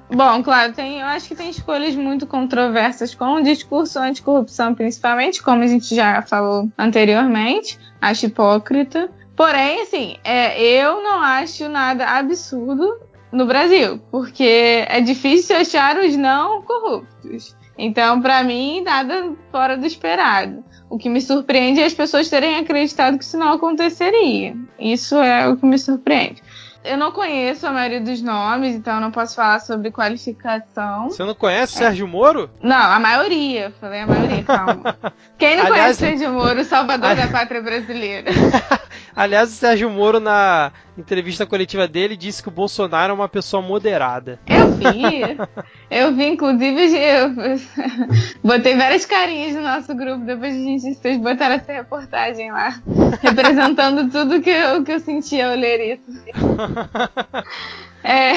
Bom, claro, tem, eu acho que tem escolhas muito controversas com o discurso anticorrupção, principalmente, como a gente já falou anteriormente. Acho hipócrita. Porém, assim, é, eu não acho nada absurdo no Brasil, porque é difícil achar os não corruptos. Então, para mim, nada fora do esperado. O que me surpreende é as pessoas terem acreditado que isso não aconteceria. Isso é o que me surpreende. Eu não conheço a maioria dos nomes, então eu não posso falar sobre qualificação. Você não conhece é. Sérgio Moro? Não, a maioria. Falei a maioria, calma. Quem não Aliás, conhece Sérgio Moro, salvador da pátria brasileira? Aliás, o Sérgio Moro, na entrevista coletiva dele, disse que o Bolsonaro é uma pessoa moderada. Eu vi. Eu vi, inclusive, eu botei várias carinhas no nosso grupo depois de a gente vocês botaram essa reportagem lá, representando tudo que eu, que eu sentia ao ler isso. É,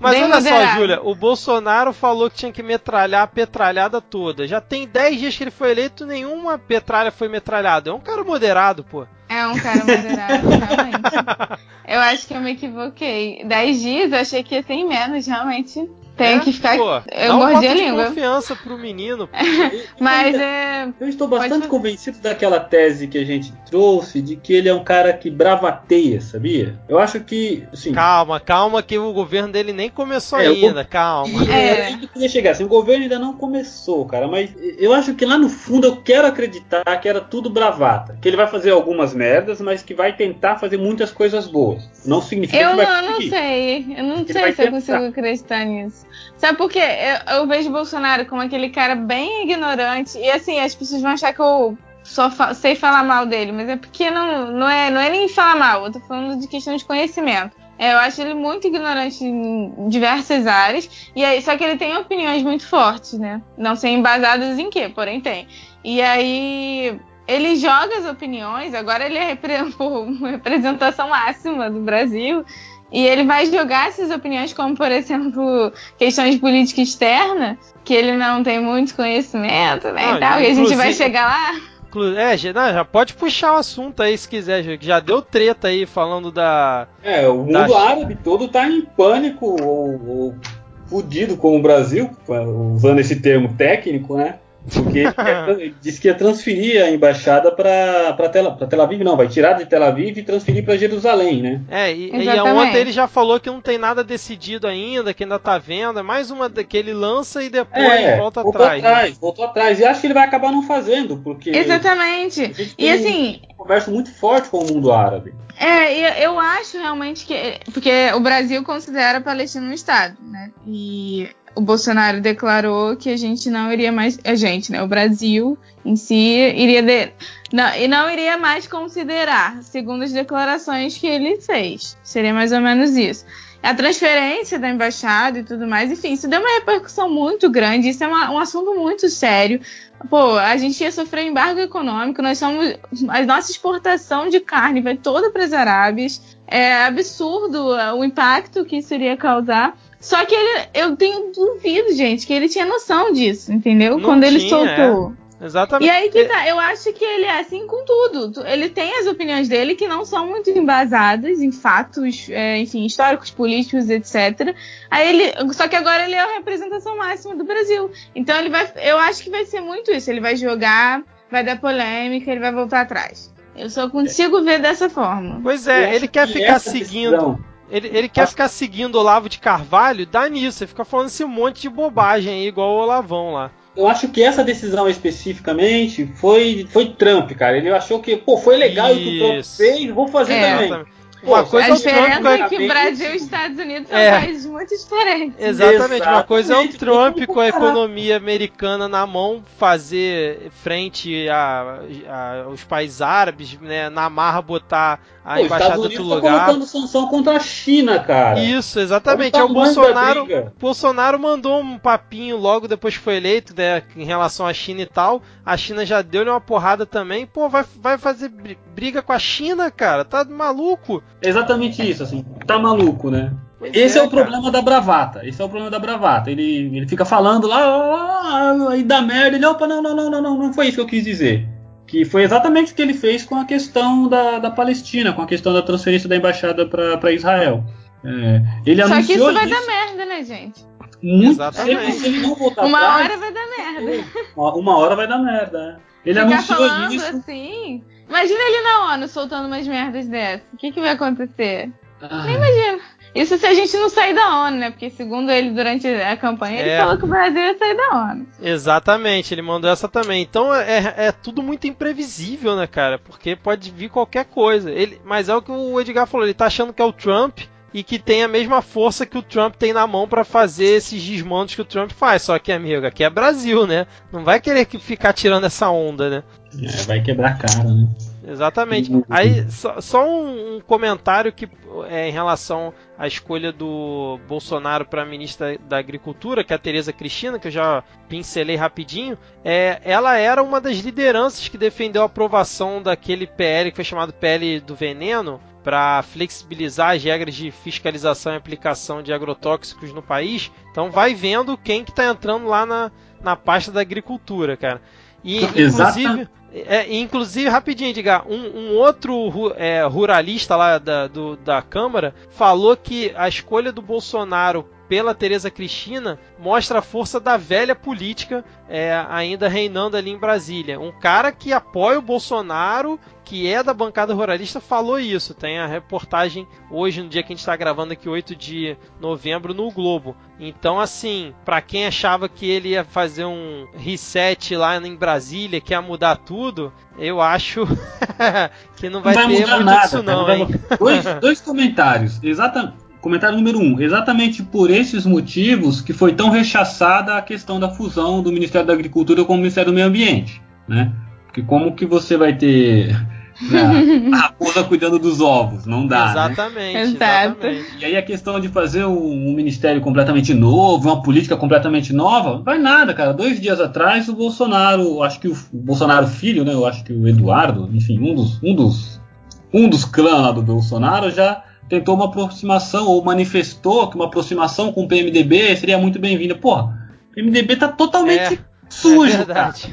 Mas olha moderado. só, Júlia, o Bolsonaro falou que tinha que metralhar a petralhada toda. Já tem 10 dias que ele foi eleito, nenhuma petralha foi metralhada. É um cara moderado, pô. É um cara moderado, realmente. Eu acho que eu me equivoquei. 10 dias, eu achei que ia ter menos, realmente. Tem é, que ficar. Pô, eu mordi a língua. confiança pro menino. Mas é. Eu estou bastante convencido daquela tese que a gente trouxe de que ele é um cara que bravateia, sabia? Eu acho que. Assim, calma, calma, que o governo dele nem começou é, ainda, calma. É, é. queria chegar assim, o governo ainda não começou, cara, mas eu acho que lá no fundo eu quero acreditar que era tudo bravata. Que ele vai fazer algumas merdas, mas que vai tentar fazer muitas coisas boas. Não significa eu que vai não, Eu não sei. Eu não sei se eu tentar. consigo acreditar nisso. Sabe por quê? Eu, eu vejo Bolsonaro como aquele cara bem ignorante. E assim, as pessoas vão achar que eu só fa sei falar mal dele, mas é porque não, não, é, não é nem falar mal, eu tô falando de questão de conhecimento. É, eu acho ele muito ignorante em diversas áreas, e aí, só que ele tem opiniões muito fortes, né? Não sei embasadas em quê, porém tem. E aí ele joga as opiniões, agora ele é repre representação máxima do Brasil. E ele vai jogar essas opiniões, como por exemplo, questões de política externa, que ele não tem muito conhecimento, né? Ah, e tal, e a gente vai chegar lá. É, já pode puxar o assunto aí se quiser, já deu treta aí falando da. É, o mundo da... árabe todo tá em pânico ou, ou fudido com o Brasil, usando esse termo técnico, né? Porque ele disse que ia transferir a embaixada para Tel, Tel Aviv, não, vai tirar de Tel Aviv e transferir para Jerusalém, né? É, e, e ontem ele já falou que não tem nada decidido ainda, que ainda tá vendo, é mais uma que ele lança e depois é, volta voltou atrás. Né? atrás né? Voltou atrás, e acho que ele vai acabar não fazendo, porque. Exatamente. E assim. Um conversa muito forte com o mundo árabe. É, eu acho realmente que. Porque o Brasil considera a Palestina um Estado, né? E o Bolsonaro declarou que a gente não iria mais. A gente, né? O Brasil em si iria. De, não, e não iria mais considerar, segundo as declarações que ele fez. Seria mais ou menos isso. A transferência da embaixada e tudo mais, enfim, isso deu uma repercussão muito grande. Isso é uma, um assunto muito sério. Pô, a gente ia sofrer embargo econômico, nós somos. A nossa exportação de carne vai toda para as Arábias. É absurdo o impacto que isso iria causar. Só que ele, eu tenho duvido, gente, que ele tinha noção disso, entendeu? Não Quando ele tinha, soltou. Exatamente. E aí que tá, eu acho que ele é assim com tudo. Ele tem as opiniões dele que não são muito embasadas em fatos, é, enfim, históricos, políticos, etc. Aí ele, só que agora ele é a representação máxima do Brasil. Então ele vai, eu acho que vai ser muito isso. Ele vai jogar, vai dar polêmica, ele vai voltar atrás. Eu só consigo ver dessa forma. Pois é, ele quer que ficar seguindo. decisão- Ele, ele quer ficar seguindo o Olavo de Carvalho, dá nisso, ele fica falando esse monte de bobagem aí, igual o Olavão lá. Eu acho que essa decisão especificamente foi, foi Trump, cara. Ele achou que, pô, foi legal o que o Trump fez, vou fazer É. também. Exatamente. Uma Pô, coisa a é o Trump diferença com a é que o economia- Brasil e os Estados Unidos são É. países muito diferentes. Exatamente, uma coisa é o Trump com a economia americana na mão fazer frente a, a- aos países árabes, né, na marra botar a Pô, embaixada Estados do outro tá lugar. colocando sanção contra a China, cara. Isso, exatamente. É o Bolsonaro. Bolsonaro mandou um papinho logo depois que foi eleito, né, em relação à China e tal. A China já deu-lhe uma porrada também. Pô, vai, vai fazer bri- briga com a China, cara? Tá maluco? É exatamente isso, assim. Tá maluco, né? Pois Esse é, o cara. problema da bravata. Esse é o problema da bravata. Ele, ele fica falando lá, aí dá merda. Ele, opa, não, não, não, não, não, não foi isso que eu quis dizer. Que foi exatamente o que ele fez com a questão da, da Palestina, com a questão da transferência da embaixada para Israel. É, ele Só que anunciou isso vai isso dar merda, né, gente? muito Exatamente. se, se ele não voltar Uma atrás, hora vai dar merda. uma, uma hora vai dar merda. né? Ele Ficar anunciou falando isso. assim. Imagina ele na ONU soltando umas merdas dessas. O que, que vai acontecer? Ah, Imagina. Isso se a gente não sair da ONU, né? Porque segundo ele, durante a campanha, ele É. falou que o Brasil ia sair da ONU. Exatamente, ele mandou essa também. Então é, é tudo muito imprevisível, né, cara? Porque pode vir qualquer coisa. Ele, mas é o que o Edgar falou, ele tá achando que é o Trump e que tem a mesma força que o Trump tem na mão pra fazer esses desmandos que o Trump faz. Só que, amigo, aqui é Brasil, né? Não vai querer que ficar tirando essa onda, né? é, vai quebrar a cara, né? Exatamente. Aí, só, só um, um comentário que é em relação à escolha do Bolsonaro para ministra da Agricultura, que é a Tereza Cristina, que eu já pincelei rapidinho. É, ela era uma das lideranças que defendeu a aprovação daquele PL que foi chamado PL do Veneno para flexibilizar as regras de fiscalização e aplicação de agrotóxicos no país. Então vai vendo quem que está entrando lá na, na pasta da agricultura, cara. E inclusive, é, inclusive, rapidinho, diga, um, um outro é, ruralista lá da, do- da Câmara falou que a escolha do Bolsonaro pela Tereza Cristina mostra a força da velha política é, ainda reinando ali em Brasília. Um cara que apoia o Bolsonaro, que é da bancada ruralista, falou isso. Tem a reportagem hoje, no dia que a gente está gravando aqui, 8 de novembro, no Globo. Então, assim, para quem achava que ele ia fazer um reset lá em Brasília, que ia mudar tudo, eu acho que não vai, ter mudar muito nada, disso não, vai hein? Dois, dois comentários. Exata, comentário número um. Exatamente por esses motivos que foi tão rechaçada a questão da fusão do Ministério da Agricultura com o Ministério do Meio Ambiente. Né? Porque como que você vai ter né, a raposa cuidando dos ovos? Não dá. né? exatamente, Exato. exatamente. E aí a questão de fazer um, um ministério completamente novo, uma política completamente nova, vai nada, cara. Dois dias atrás o Bolsonaro, acho que o, o Bolsonaro filho, né? Eu acho que o Eduardo, enfim, um dos um dos um dos clãs lá do Bolsonaro já tentou uma aproximação ou manifestou que uma aproximação com o PMDB seria muito bem-vinda. Porra, o PMDB tá totalmente É, sujo, é cara. verdade.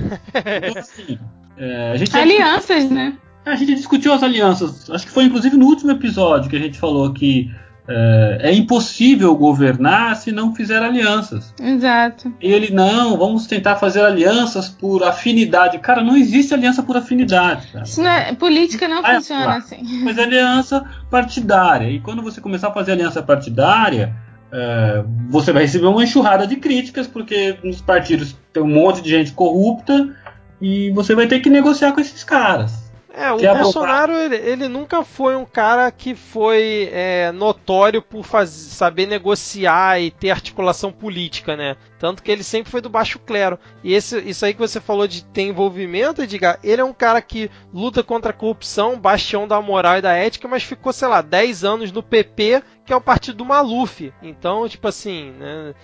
Então, assim, é, a gente já Alianças, né? a gente discutiu as alianças. Acho que foi inclusive no último episódio que a gente falou que é, é impossível governar se não fizer alianças. Exato. E ele, não, vamos tentar fazer alianças por afinidade. Cara, não existe aliança por afinidade. Não é, política não Vai funciona lá. assim. Mas aliança partidária. E quando você começar a fazer aliança partidária, é, você vai receber uma enxurrada de críticas, porque nos partidos tem um monte de gente corrupta e você vai ter que negociar com esses caras. É, o Bolsonaro ele, ele, nunca foi um cara que foi é, notório por fazer, saber negociar e ter articulação política, né? Tanto que ele sempre foi do baixo clero. E esse, isso aí que você falou de ter envolvimento, Edgar, ele é um cara que luta contra a corrupção, bastião da moral e da ética, mas ficou, sei lá, 10 anos no PP, que é o partido do Maluf. Então, tipo assim, né,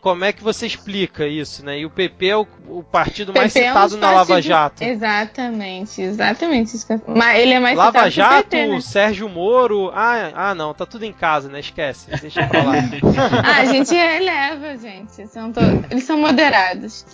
como é que você explica isso, né? E o PP é o, o partido mais citado é um na Lava Jato. Exatamente, exatamente. Mas ele é mais Lava citado Jato, PT, né? Sérgio Moro. Ah, ah, não, tá tudo em casa, né? Esquece, deixa pra lá. ah, a gente releva, gente. São to... Eles são moderados.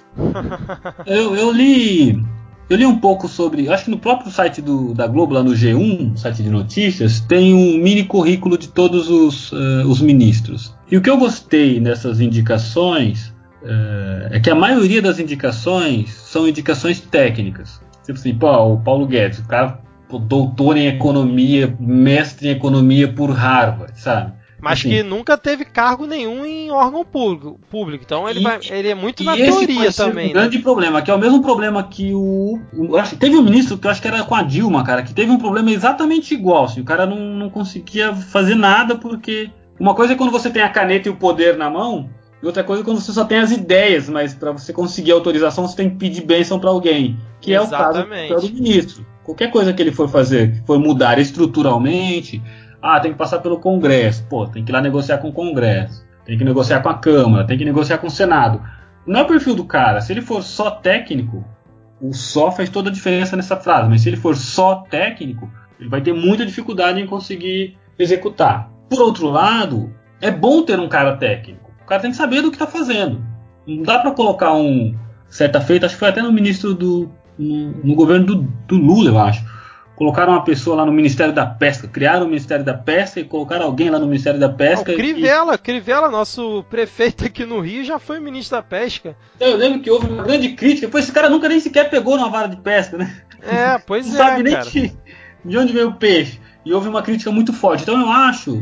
eu, eu li. Eu li um pouco sobre. Acho que no próprio site do, da Globo, lá no G1, site de notícias, tem um mini currículo de todos os, uh, os ministros. E o que eu gostei nessas indicações uh, é que a maioria das indicações são indicações técnicas. Tipo assim, pô, o Paulo Guedes, o cara doutor em economia, mestre em economia por Harvard, sabe? Mas assim, que nunca teve cargo nenhum em órgão público. público. Então ele, e, vai, ele é muito na teoria também. Um né? grande problema, que é o mesmo problema que o. o acho, teve um ministro que eu acho que era com a Dilma, cara, que teve um problema exatamente igual. Assim, o cara não, não conseguia fazer nada porque. Uma coisa é quando você tem a caneta e o poder na mão, e outra coisa é quando você só tem as ideias, mas para você conseguir autorização você tem que pedir bênção para alguém. Que Exatamente. é o caso do ministro. Qualquer coisa que ele for fazer, que for mudar estruturalmente, ah, tem que passar pelo Congresso. Pô, tem que ir lá negociar com o Congresso. Tem que negociar com a Câmara. Tem que negociar com o Senado. Não é o perfil do cara. Se ele for só técnico, o só faz toda a diferença nessa frase. Mas se ele for só técnico, ele vai ter muita dificuldade em conseguir executar. Por outro lado, é bom ter um cara técnico. O cara tem que saber do que está fazendo. Não dá para colocar um certa feita, acho que foi até no ministro do no, no governo do, do Lula, eu acho colocaram uma pessoa lá no Ministério da Pesca, criaram o Ministério da Pesca e colocaram alguém lá no Ministério da Pesca. o Crivella, e... Crivella, nosso prefeito aqui no Rio, já foi ministro da Pesca. Eu lembro que houve uma grande crítica, pois esse cara nunca nem sequer pegou numa vara de pesca, né? É, pois Não é. sabe nem que, de onde veio o peixe. E houve uma crítica muito forte. Então eu acho,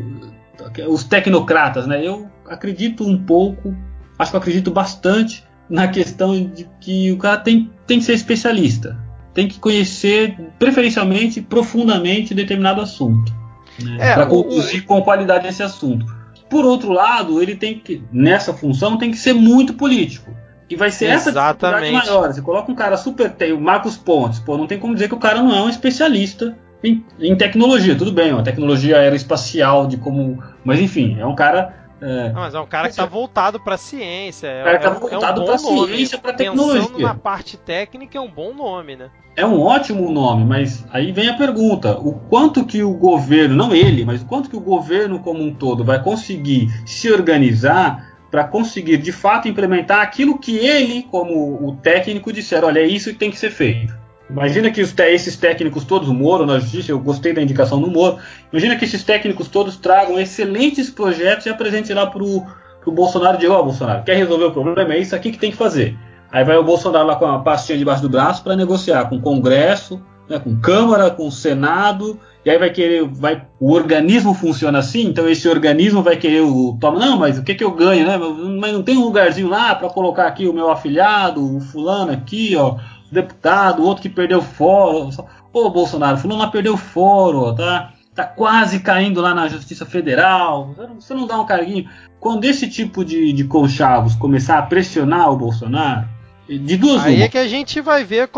os tecnocratas, né? Eu acredito um pouco, acho que eu acredito bastante na questão de que o cara tem, tem que ser especialista tem que conhecer, preferencialmente, profundamente, determinado assunto. Né, é, para conduzir o... com qualidade esse assunto. Por outro lado, ele tem que, nessa função, tem que ser muito político. E vai ser Exatamente. essa dificuldade maior. Você coloca um cara super. Tem o Marcos Pontes, pô, não tem como dizer que o cara não é um especialista em, em tecnologia. Tudo bem, ó, tecnologia aeroespacial, de como. Mas enfim, é um cara é. Não, mas é um cara que está voltado para a ciência. É, cara tá voltado é um para a ciência, para tecnologia. Pensando na parte técnica é um bom nome, né? É um ótimo nome, mas aí vem a pergunta: o quanto que o governo, não ele, mas o quanto que o governo como um todo vai conseguir se organizar para conseguir de fato implementar aquilo que ele, como o técnico, disseram: olha, é isso que tem que ser feito. Imagina que os, esses técnicos todos, o Moro na justiça, eu gostei da indicação do Moro. Imagina que esses técnicos todos tragam excelentes projetos e apresentem lá para o Bolsonaro e digam: Ó, oh, Bolsonaro, quer resolver o problema? É isso aqui que tem que fazer. Aí vai o Bolsonaro lá com uma pastinha debaixo do braço para negociar com o Congresso, né, com Câmara, com o Senado, e aí vai querer, vai, o organismo funciona assim, então esse organismo vai querer o toma, não, mas o que que eu ganho, né? Mas não tem um lugarzinho lá para colocar aqui o meu afilhado, o fulano aqui, ó, deputado, outro que perdeu fórum. Ô Bolsonaro, fulano lá perdeu fórum, tá? Tá quase caindo lá na Justiça Federal. Você não dá um carguinho. Quando esse tipo de, de conchavos começar a pressionar o Bolsonaro, de duas Aí uma. é que a gente vai ver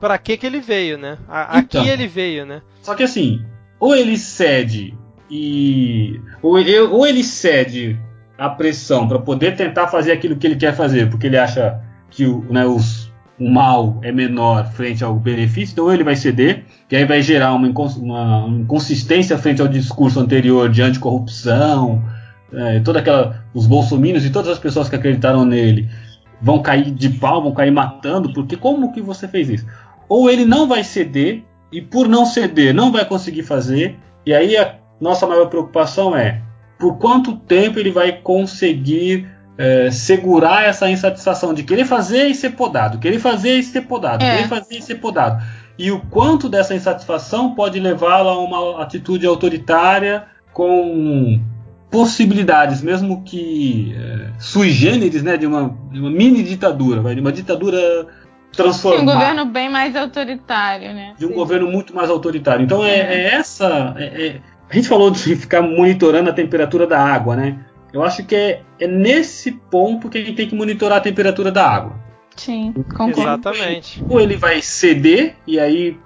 para que que ele veio, né? A, então, aqui ele veio, né? Só que assim, ou ele cede e ou, ou ele cede a pressão para poder tentar fazer aquilo que ele quer fazer, porque ele acha que né, os o mal é menor frente ao benefício, então ele vai ceder, e aí vai gerar uma, uma inconsistência frente ao discurso anterior de anticorrupção, é, toda aquela, os bolsominions e todas as pessoas que acreditaram nele vão cair de pau, vão cair matando, porque como que você fez isso? Ou ele não vai ceder, e por não ceder não vai conseguir fazer, e aí a nossa maior preocupação é por quanto tempo ele vai conseguir é, segurar essa insatisfação de querer fazer e ser podado, querer fazer e ser podado, é. querer fazer e ser podado. E o quanto dessa insatisfação pode levá-la a uma atitude autoritária com possibilidades, mesmo que é, sui generis, né, de uma, de uma mini ditadura, vai, de uma ditadura transformar. De um governo bem mais autoritário, né? De um Sim. governo muito mais autoritário. Então é, é. é essa. É, é, a gente falou de ficar monitorando a temperatura da água, né? Eu acho que é, é nesse ponto que a gente tem que monitorar a temperatura da água. Sim, concordo. Exatamente. Ou ele vai ceder e aí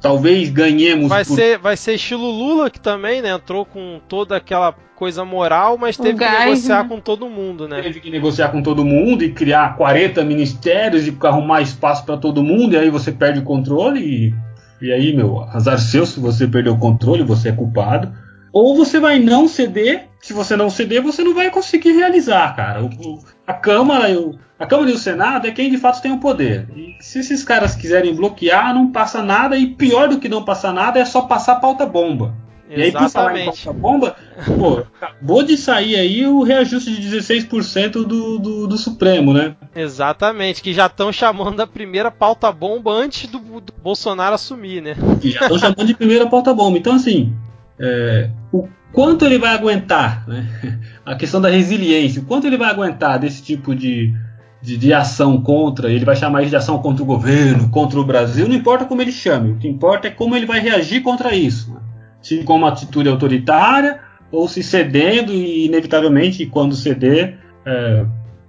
talvez ganhemos. Vai, por... ser, vai ser estilo Lula, que também né, entrou com toda aquela coisa moral, mas teve que negociar né? com todo mundo, né? Teve que negociar com todo mundo e criar 40 ministérios e arrumar espaço para todo mundo, e aí você perde o controle e, e aí, meu, azar seu se você perdeu o controle, você é culpado. Ou você vai não ceder, se você não ceder, você não vai conseguir realizar, cara. O, a Câmara, o, a Câmara e o Senado é quem de fato tem o poder. E se esses caras quiserem bloquear, não passa nada, e pior do que não passar nada é só passar pauta bomba. Exatamente. E aí, por falar em pauta bomba, pô, acabou de sair aí o reajuste de 16% do, do, do, Supremo, né? Exatamente, que já estão chamando a primeira pauta bomba antes do, do Bolsonaro assumir, né? Que já estão chamando de primeira pauta bomba. Então, assim, é, o quanto ele vai aguentar, né? a questão da resiliência, o quanto ele vai aguentar desse tipo de, de, de, ação contra, ele vai chamar isso de ação contra o governo, contra o Brasil, não importa como ele chame, o que importa é como ele vai reagir contra isso. Né? Se com uma atitude autoritária ou se cedendo e, inevitavelmente, quando ceder, é,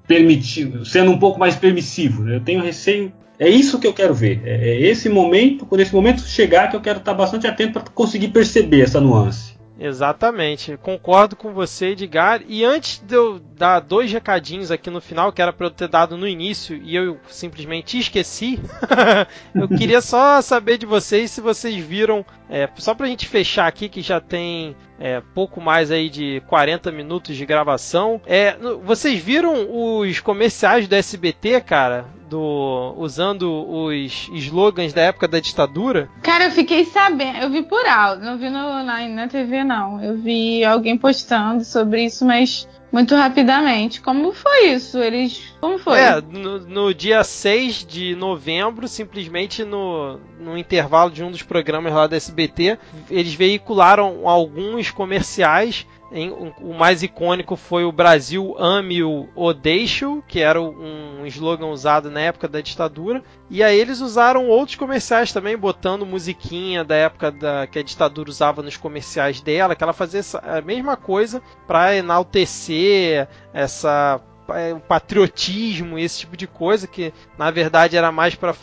permitir, sendo um pouco mais permissivo. Né? Eu tenho receio. É isso que eu quero ver. É, é esse momento, quando esse momento chegar, que eu quero estar bastante atento para conseguir perceber essa nuance. Exatamente, concordo com você, Edgar. E antes de eu dar dois recadinhos aqui no final, que era para eu ter dado no início e eu simplesmente esqueci, eu queria só saber de vocês se vocês viram, é, só pra gente fechar aqui, que já tem é, pouco mais aí de 40 minutos de gravação. É, vocês viram os comerciais do SBT, cara? Do, usando os slogans da época da ditadura? Cara, eu fiquei sabendo, eu vi por alto, não vi no, na, na TV não. Eu vi alguém postando sobre isso, mas muito rapidamente. Como foi isso? Eles. Como foi? É, no, no dia 6 de novembro, simplesmente no, no intervalo de um dos programas lá da SBT, eles veicularam alguns comerciais o mais icônico foi o Brasil ame-o ou deixe-o, que era um slogan usado na época da ditadura. E aí eles usaram outros comerciais também, botando musiquinha da época da, que a ditadura usava nos comerciais dela, que ela fazia a mesma coisa para enaltecer essa é, o patriotismo esse tipo de coisa que na verdade era mais para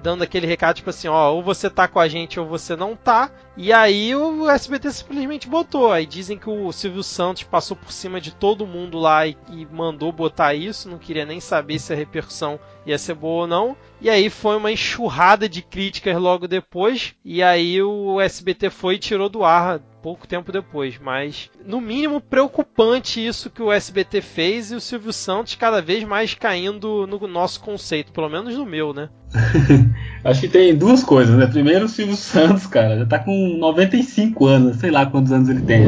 dando aquele recado tipo assim ó ou você tá com a gente ou você não tá e aí o SBT simplesmente botou. Aí dizem que o Silvio Santos passou por cima de todo mundo lá e, e mandou botar isso. Não queria nem saber se a repercussão ia ser boa ou não. E aí foi uma enxurrada de críticas logo depois. E aí o SBT foi e tirou do ar pouco tempo depois, mas no mínimo preocupante isso que o SBT fez e o Silvio Santos cada vez mais caindo no nosso conceito, pelo menos no meu, né? Acho que tem duas coisas, né? Primeiro, o Silvio Santos, cara, já tá com 95 anos, sei lá quantos anos ele tem,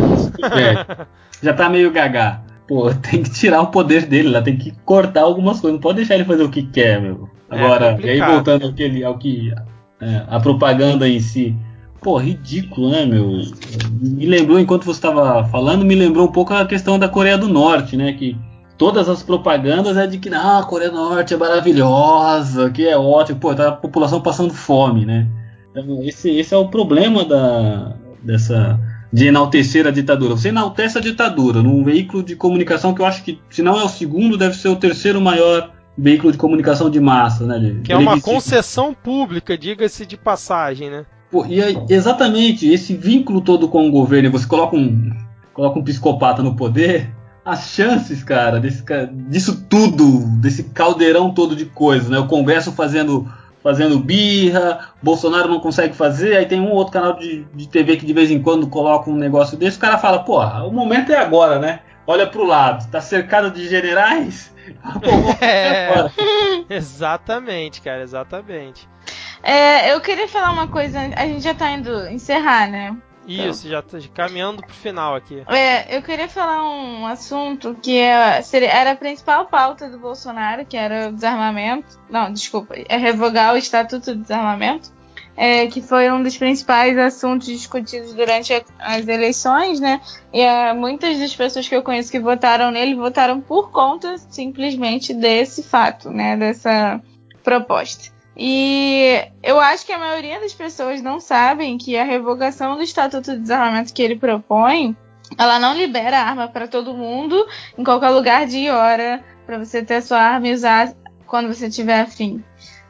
já tá meio gagá. Pô, tem que tirar o poder dele lá, tem que cortar algumas coisas, não pode deixar ele fazer o que quer, meu. É Agora, é e aí voltando ao que, ao que é, a propaganda em si. Pô, ridículo, né, meu? Me lembrou, enquanto você estava falando, me lembrou um pouco a questão da Coreia do Norte, né? Que todas as propagandas é de que ah, a Coreia do Norte é maravilhosa, que é ótimo, pô, tá a população passando fome, né? Então, esse, esse é o problema da, dessa de enaltecer a ditadura. Você enaltece a ditadura num veículo de comunicação que eu acho que, se não é o segundo, deve ser o terceiro maior veículo de comunicação de massa, né? De, que é uma concessão pública, diga-se de passagem, né? Pô, e aí, exatamente esse vínculo todo com o governo, você coloca um, coloca um psicopata no poder, as chances, cara, desse, disso tudo, desse caldeirão todo de coisas, né? O Congresso fazendo fazendo birra, Bolsonaro não consegue fazer, aí tem um outro canal de, de TV que de vez em quando coloca um negócio desse, o cara fala, pô, o momento é agora, né? Olha pro lado, tá cercado de generais, pô, é, agora. exatamente, cara, exatamente. É, eu queria falar uma coisa, a gente já tá indo encerrar, né? Isso, então. já tá caminhando pro final aqui. É, eu queria falar um assunto que é, seria, era a principal pauta do Bolsonaro, que era o desarmamento. Não, desculpa, é revogar o Estatuto do Desarmamento. É, que foi um dos principais assuntos discutidos durante a, as eleições, né? E é, muitas das pessoas que eu conheço que votaram nele votaram por conta simplesmente desse fato, né? Dessa proposta. E eu acho que a maioria das pessoas não sabem que a revogação do Estatuto de Desarmamento que ele propõe, ela não libera arma para todo mundo, em qualquer lugar, dia e hora, para você ter a sua arma e usar quando você tiver afim.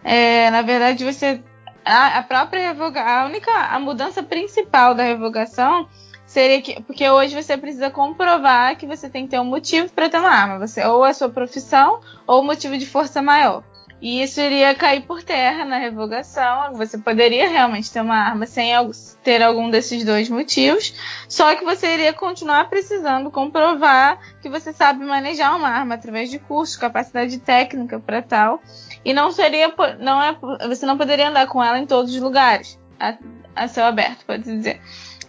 É, na verdade, você a, a própria revogação, a única a mudança principal da revogação seria que porque hoje você precisa comprovar que você tem que ter um motivo para ter uma arma, você ou a sua profissão ou motivo de força maior. E isso iria cair por terra na revogação. Você poderia realmente ter uma arma sem ter algum desses dois motivos, só que você iria continuar precisando comprovar que você sabe manejar uma arma através de cursos, capacidade técnica para tal. E não seria, não é, você não poderia andar com ela em todos os lugares, a, a céu aberto, pode dizer.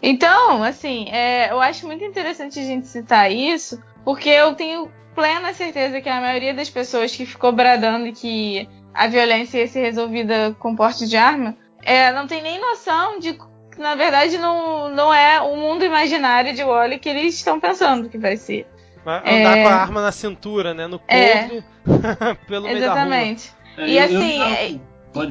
Então, assim, é, eu acho muito interessante a gente citar isso, porque eu tenho plena certeza que a maioria das pessoas que ficou bradando que a violência ia ser resolvida com porte de arma, é, não tem nem noção de que, na verdade, não, não é o mundo imaginário de Wally que eles estão pensando que vai ser. Vai andar é... com a arma na cintura, né? No é. corpo, é... pelo meio Exatamente. da rua. E assim,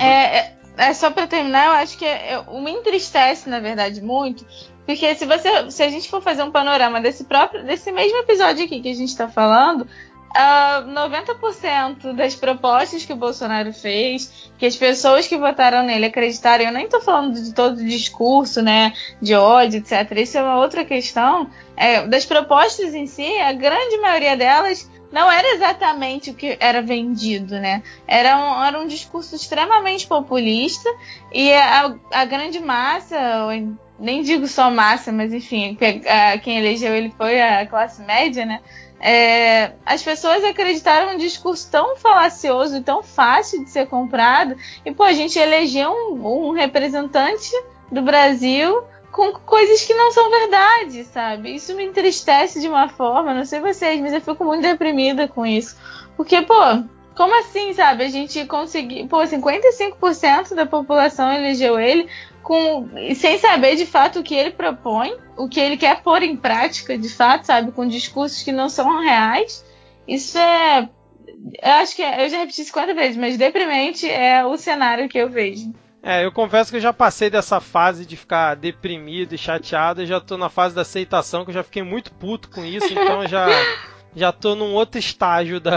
é, é, é, só para terminar, eu acho que é, me entristece, na verdade, muito, porque se você, se a gente for fazer um panorama desse próprio, desse mesmo episódio aqui que a gente está falando, Uh, 90% das propostas que o Bolsonaro fez, que as pessoas que votaram nele acreditaram, eu nem estou falando de todo o discurso, né, de ódio, etc. Isso é uma outra questão. É, das propostas em si, a grande maioria delas não era exatamente o que era vendido, né? Era um, era um discurso extremamente populista e a, a grande massa, nem digo só massa, mas enfim, quem elegeu ele foi a classe média, né? É, as pessoas acreditaram num discurso tão falacioso e tão fácil de ser comprado. E, pô, a gente elegeu um, um representante do Brasil com coisas que não são verdade, sabe? Isso me entristece de uma forma, não sei vocês, mas eu fico muito deprimida com isso. Porque, pô, como assim, sabe? A gente conseguiu. Pô, 55% da população elegeu ele com sem saber de fato o que ele propõe, o que ele quer pôr em prática, de fato, sabe? Com discursos que não são reais. Isso é. Eu acho que é, eu já repeti 50 vezes, mas deprimente é o cenário que eu vejo. É, eu confesso que eu já passei dessa fase de ficar deprimido e chateado, e já tô na fase da aceitação, que eu já fiquei muito puto com isso, então já já tô num outro estágio da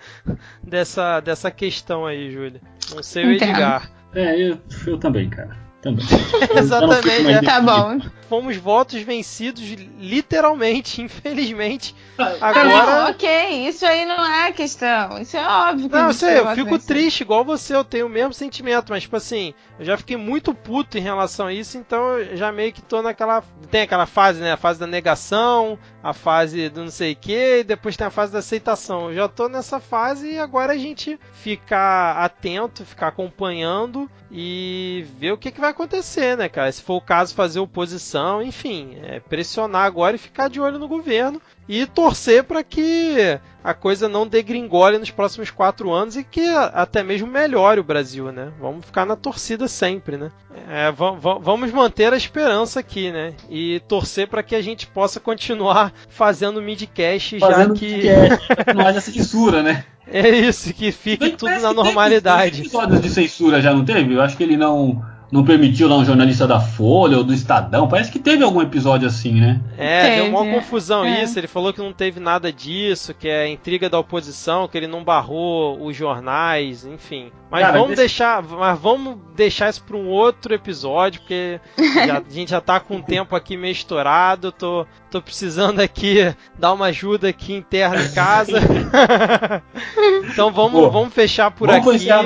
dessa dessa questão aí, Júlia. Não sei o Edgar. É, eu, eu também, cara. Também. Exatamente. Tá bom. Fomos votos vencidos, literalmente, infelizmente. Agora. Não, ok, isso aí não é questão. Isso é óbvio que Não, eu sei, eu fico triste, igual você, eu tenho o mesmo sentimento, mas, tipo assim, eu já fiquei muito puto em relação a isso, então eu já meio que tô naquela. Tem aquela fase, né? A fase da negação, a fase do não sei o que, e depois tem a fase da aceitação. Eu já tô nessa fase e agora a gente ficar atento, ficar acompanhando e ver o que, que vai acontecer, né, cara? Se for o caso, fazer oposição, enfim, é pressionar agora e ficar de olho no governo e torcer para que a coisa não degringole nos próximos quatro anos e que até mesmo melhore o Brasil, né? Vamos ficar na torcida sempre, né? É, vamos manter a esperança aqui, né? E torcer para que a gente possa continuar fazendo midcast já que midcast, não haja censura, né? É isso, que fique tudo na normalidade. Teve episódios de censura já não teve? Eu acho que ele não não permitiu lá um jornalista da Folha ou do Estadão. Parece que teve algum episódio assim, né? É, teve. deu uma confusão é. isso. Ele falou que não teve nada disso, que é intriga da oposição, que ele não barrou os jornais, enfim. Mas Cara, vamos deixar, mas vamos deixar isso para um outro episódio, porque já, a gente já tá com o tempo aqui meio estourado. Tô, tô precisando aqui dar uma ajuda aqui interna em casa. então vamos, Pô, vamos fechar por vamos aqui. Fechar,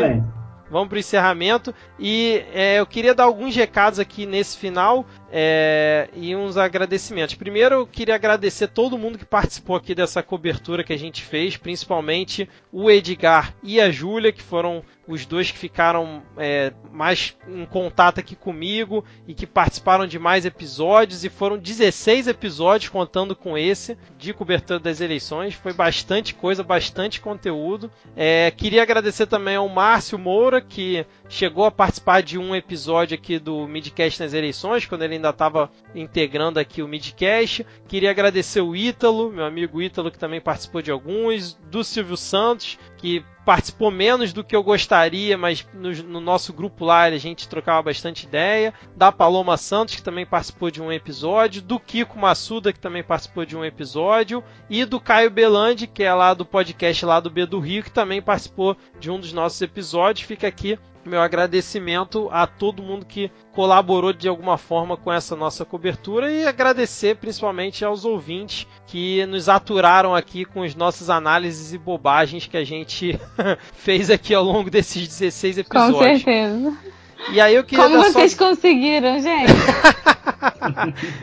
vamos para o encerramento. E é, eu queria dar alguns recados aqui nesse final é, e uns agradecimentos. Primeiro, eu queria agradecer todo mundo que participou aqui dessa cobertura que a gente fez, principalmente o Edgar e a Júlia, que foram os dois que ficaram é, mais em contato aqui comigo e que participaram de mais episódios. E foram 16 episódios contando com esse de cobertura das eleições. Foi bastante coisa, bastante conteúdo. É, queria agradecer também ao Márcio Moura, que chegou a participar de um episódio aqui do Midcast nas eleições, quando ele ainda estava integrando aqui o Midcast. Queria agradecer o Ítalo, meu amigo Ítalo, que também participou de alguns, do Silvio Santos, que participou menos do que eu gostaria, mas no, no, nosso grupo lá a gente trocava bastante ideia. Da Paloma Santos, que também participou de um episódio. Do Kiko Massuda, que também participou de um episódio. E do Caio Belandi, que é lá do podcast lá do B do Rio, que também participou de um dos nossos episódios. Fica aqui meu agradecimento a todo mundo que colaborou de alguma forma com essa nossa cobertura e agradecer principalmente aos ouvintes que nos aturaram aqui com as nossas análises e bobagens que a gente fez aqui ao longo desses 16 episódios. Com certeza. E aí eu queria Como vocês só... conseguiram, gente?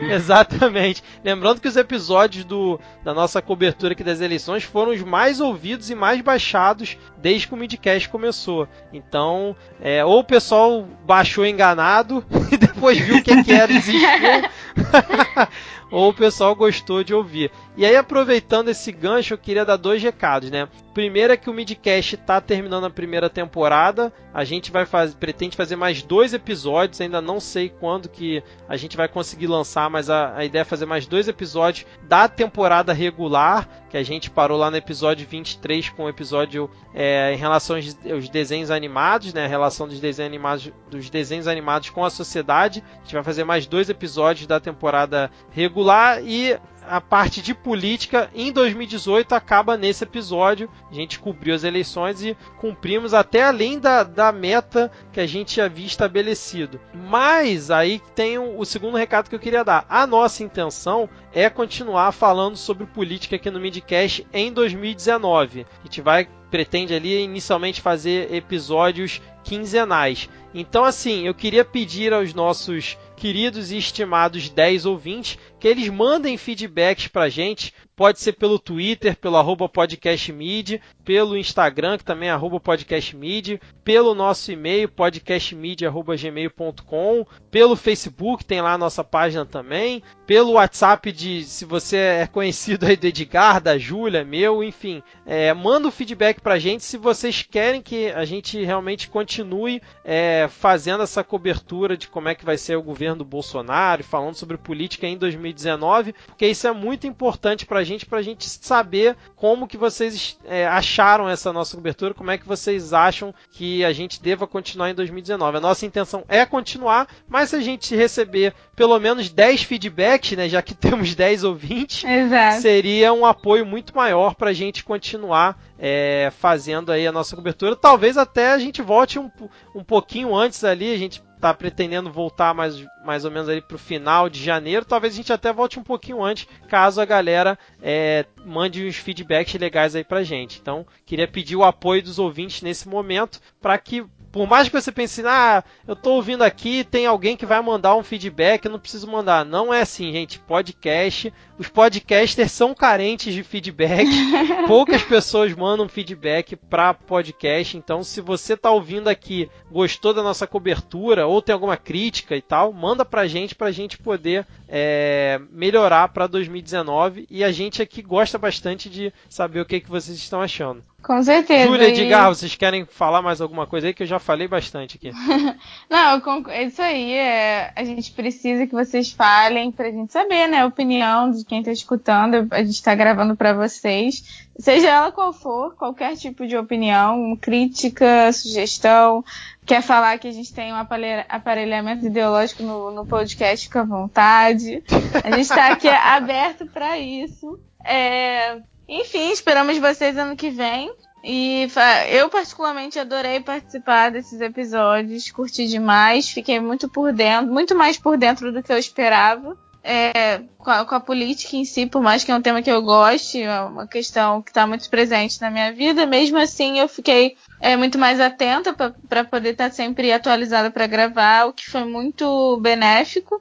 Exatamente. Lembrando que os episódios do, da nossa cobertura aqui das eleições foram os mais ouvidos e mais baixados desde que o Midcast começou. Então, é, ou o pessoal baixou enganado e depois viu o que, que era desistiu. ou o pessoal gostou de ouvir. E aí, aproveitando esse gancho, eu queria dar dois recados, né? Primeiro é que o Midcast está terminando a primeira temporada. A gente vai fazer, pretende fazer mais dois episódios. Ainda não sei quando que a gente vai conseguir lançar, mas a, a ideia é fazer mais dois episódios da temporada regular, que a gente parou lá no episódio 23 com o episódio é, em relação aos, desenhos animados, né? A relação dos desenhos animados, dos desenhos animados com a sociedade. A gente vai fazer mais dois episódios da temporada regular e a parte de política em 2018 acaba nesse episódio. A gente cobriu as eleições e cumprimos até além da, da meta que a gente havia estabelecido. Mas aí tem o, o segundo recado que eu queria dar. A nossa intenção é continuar falando sobre política aqui no Midcast em 2019. A gente vai pretende ali inicialmente fazer episódios quinzenais. Então assim, eu queria pedir aos nossos queridos e estimados 10 ouvintes que eles mandem feedbacks pra gente. Pode ser pelo Twitter, pelo arroba podcastmid, pelo Instagram, que também é arroba podcastmid, pelo nosso e-mail, podcastmid.gmail.com, pelo Facebook, tem lá a nossa página também, pelo WhatsApp de, se você é conhecido aí do Edgar, da Júlia, meu, enfim. É, manda o um feedback pra gente se vocês querem que a gente realmente continue é, fazendo essa cobertura de como é que vai ser o governo do Bolsonaro, falando sobre política em 2020 2019, porque isso é muito importante para a gente, para a gente saber como que vocês é, acharam essa nossa cobertura, como é que vocês acham que a gente deva continuar em 2019. A nossa intenção é continuar, mas se a gente receber pelo menos 10 feedbacks, né, já que temos 10 ouvintes, Exato. seria um apoio muito maior para a gente continuar é, fazendo aí a nossa cobertura. Talvez até a gente volte um, um pouquinho antes ali, a gente tá pretendendo voltar mais, mais ou menos ali pro final de janeiro. Talvez a gente até volte um pouquinho antes, caso a galera é, mande uns feedbacks legais aí pra gente. Então, queria pedir o apoio dos ouvintes nesse momento para que por mais que você pense, ah, eu tô ouvindo aqui, tem alguém que vai mandar um feedback, eu não preciso mandar. Não é assim, gente. Podcast, os podcasters são carentes de feedback. Poucas pessoas mandam feedback para podcast. Então, se você tá ouvindo aqui, gostou da nossa cobertura ou tem alguma crítica e tal, manda pra gente pra gente poder é, melhorar para 2019. E a gente aqui gosta bastante de saber o que, que vocês estão achando. Com certeza. Júlia, e... Edgar, vocês querem falar mais alguma coisa aí que eu já falei bastante aqui? Não, isso aí. É, a gente precisa que vocês falem pra gente saber, né, a opinião de quem tá escutando. A gente tá gravando para vocês. Seja ela qual for, qualquer tipo de opinião, crítica, sugestão, quer falar que a gente tem um aparelhamento ideológico no, no podcast, fica à vontade. A gente está aqui aberto para isso. É, enfim, esperamos vocês ano que vem. E eu particularmente adorei participar desses episódios, curti demais, fiquei muito por dentro, muito mais por dentro do que eu esperava. É, com, a, com, a, política em si, por mais que é um tema que eu goste, é uma questão que está muito presente na minha vida, mesmo assim eu fiquei é, muito mais atenta para poder estar tá sempre atualizada para gravar, o que foi muito benéfico.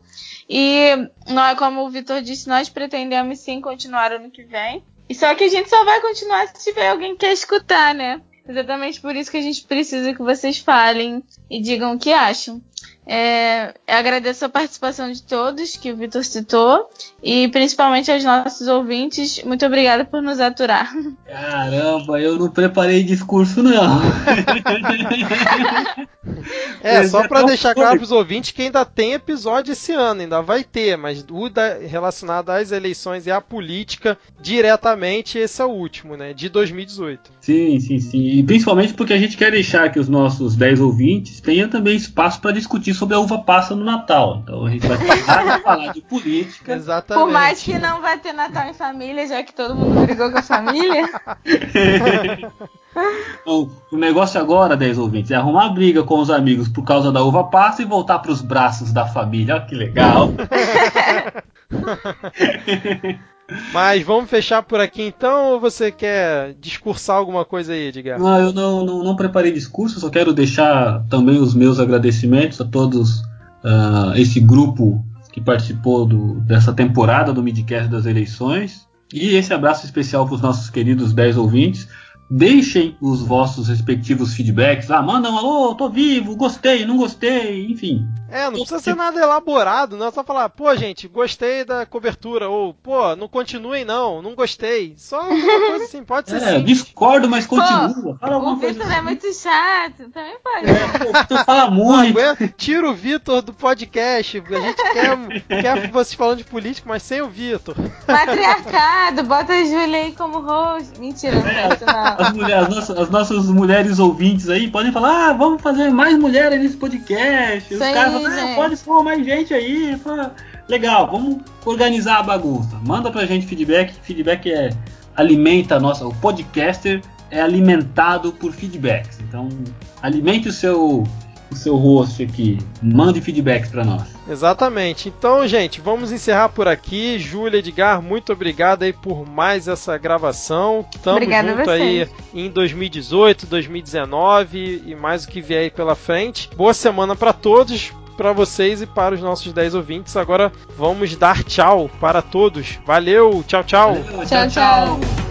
E nós, como o Vitor disse, nós pretendemos sim continuar ano que vem. E só que a gente só vai continuar se tiver alguém que quer escutar, né? Exatamente por isso que a gente precisa que vocês falem e digam o que acham. É, agradeço a participação de todos que o Vitor citou e principalmente aos nossos ouvintes. Muito obrigada por nos aturar. Caramba, eu não preparei discurso não. é, só para deixar claro para os ouvintes que ainda tem episódio esse ano, ainda vai ter, mas o da, relacionado às eleições e à política diretamente, esse é o último, né, de 2018. Sim, sim, sim. E principalmente porque a gente quer deixar que os nossos 10 ouvintes tenham também espaço para discutir sobre a uva passa no Natal. Então a gente vai parar de falar de política. Exatamente. Por mais que não vai ter Natal em família, já que todo mundo brigou com a família. então, o negócio agora, 10 ouvintes, é arrumar briga com os amigos por causa da uva passa e voltar para os braços da família. Olha que legal. Mas vamos fechar por aqui então ou você quer discursar alguma coisa aí, Edgar? Não, eu não, não, não preparei discurso, só quero deixar também os meus agradecimentos a todos uh, esse grupo que participou do, dessa temporada do Midcast das eleições. E esse abraço especial para os nossos queridos 10 ouvintes. Deixem os vossos respectivos feedbacks. Ah, mandam, alô, tô vivo, gostei, não gostei, enfim. É, não precisa ser nada elaborado, não é só falar, pô, gente, gostei da cobertura, ou, pô, não continuem não, não gostei. Só uma coisa assim, pode ser É, assim. discordo, mas continua. Fala o Vitor assim. é muito chato, também pode. É, o Vitor fala muito. Pô, tira o Vitor do podcast, a gente quer, quer vocês falando de política, mas sem o Vitor. Patriarcado, bota a Júlia aí como host. Mentira, não é, não as, mulheres, as, nossas, as nossas mulheres ouvintes aí podem falar: ah, vamos fazer mais mulheres nesse podcast. Os caras falam: ah, pode pôr mais gente aí. Legal, vamos organizar a bagunça. Manda pra gente feedback. Feedback é alimenta a nossa. O podcaster é alimentado por feedbacks. Então, alimente o seu o seu host aqui. Mande feedbacks para nós. Exatamente. Então, gente, vamos encerrar por aqui. Júlia Edgar, muito obrigado aí por mais essa gravação. Tamo Obrigada junto aí em 2018, 2019 e mais o que vier aí pela frente. Boa semana para todos. Para vocês e para os nossos 10 ouvintes. Agora vamos dar tchau para todos. Valeu, tchau, tchau. Valeu, tchau, tchau. tchau.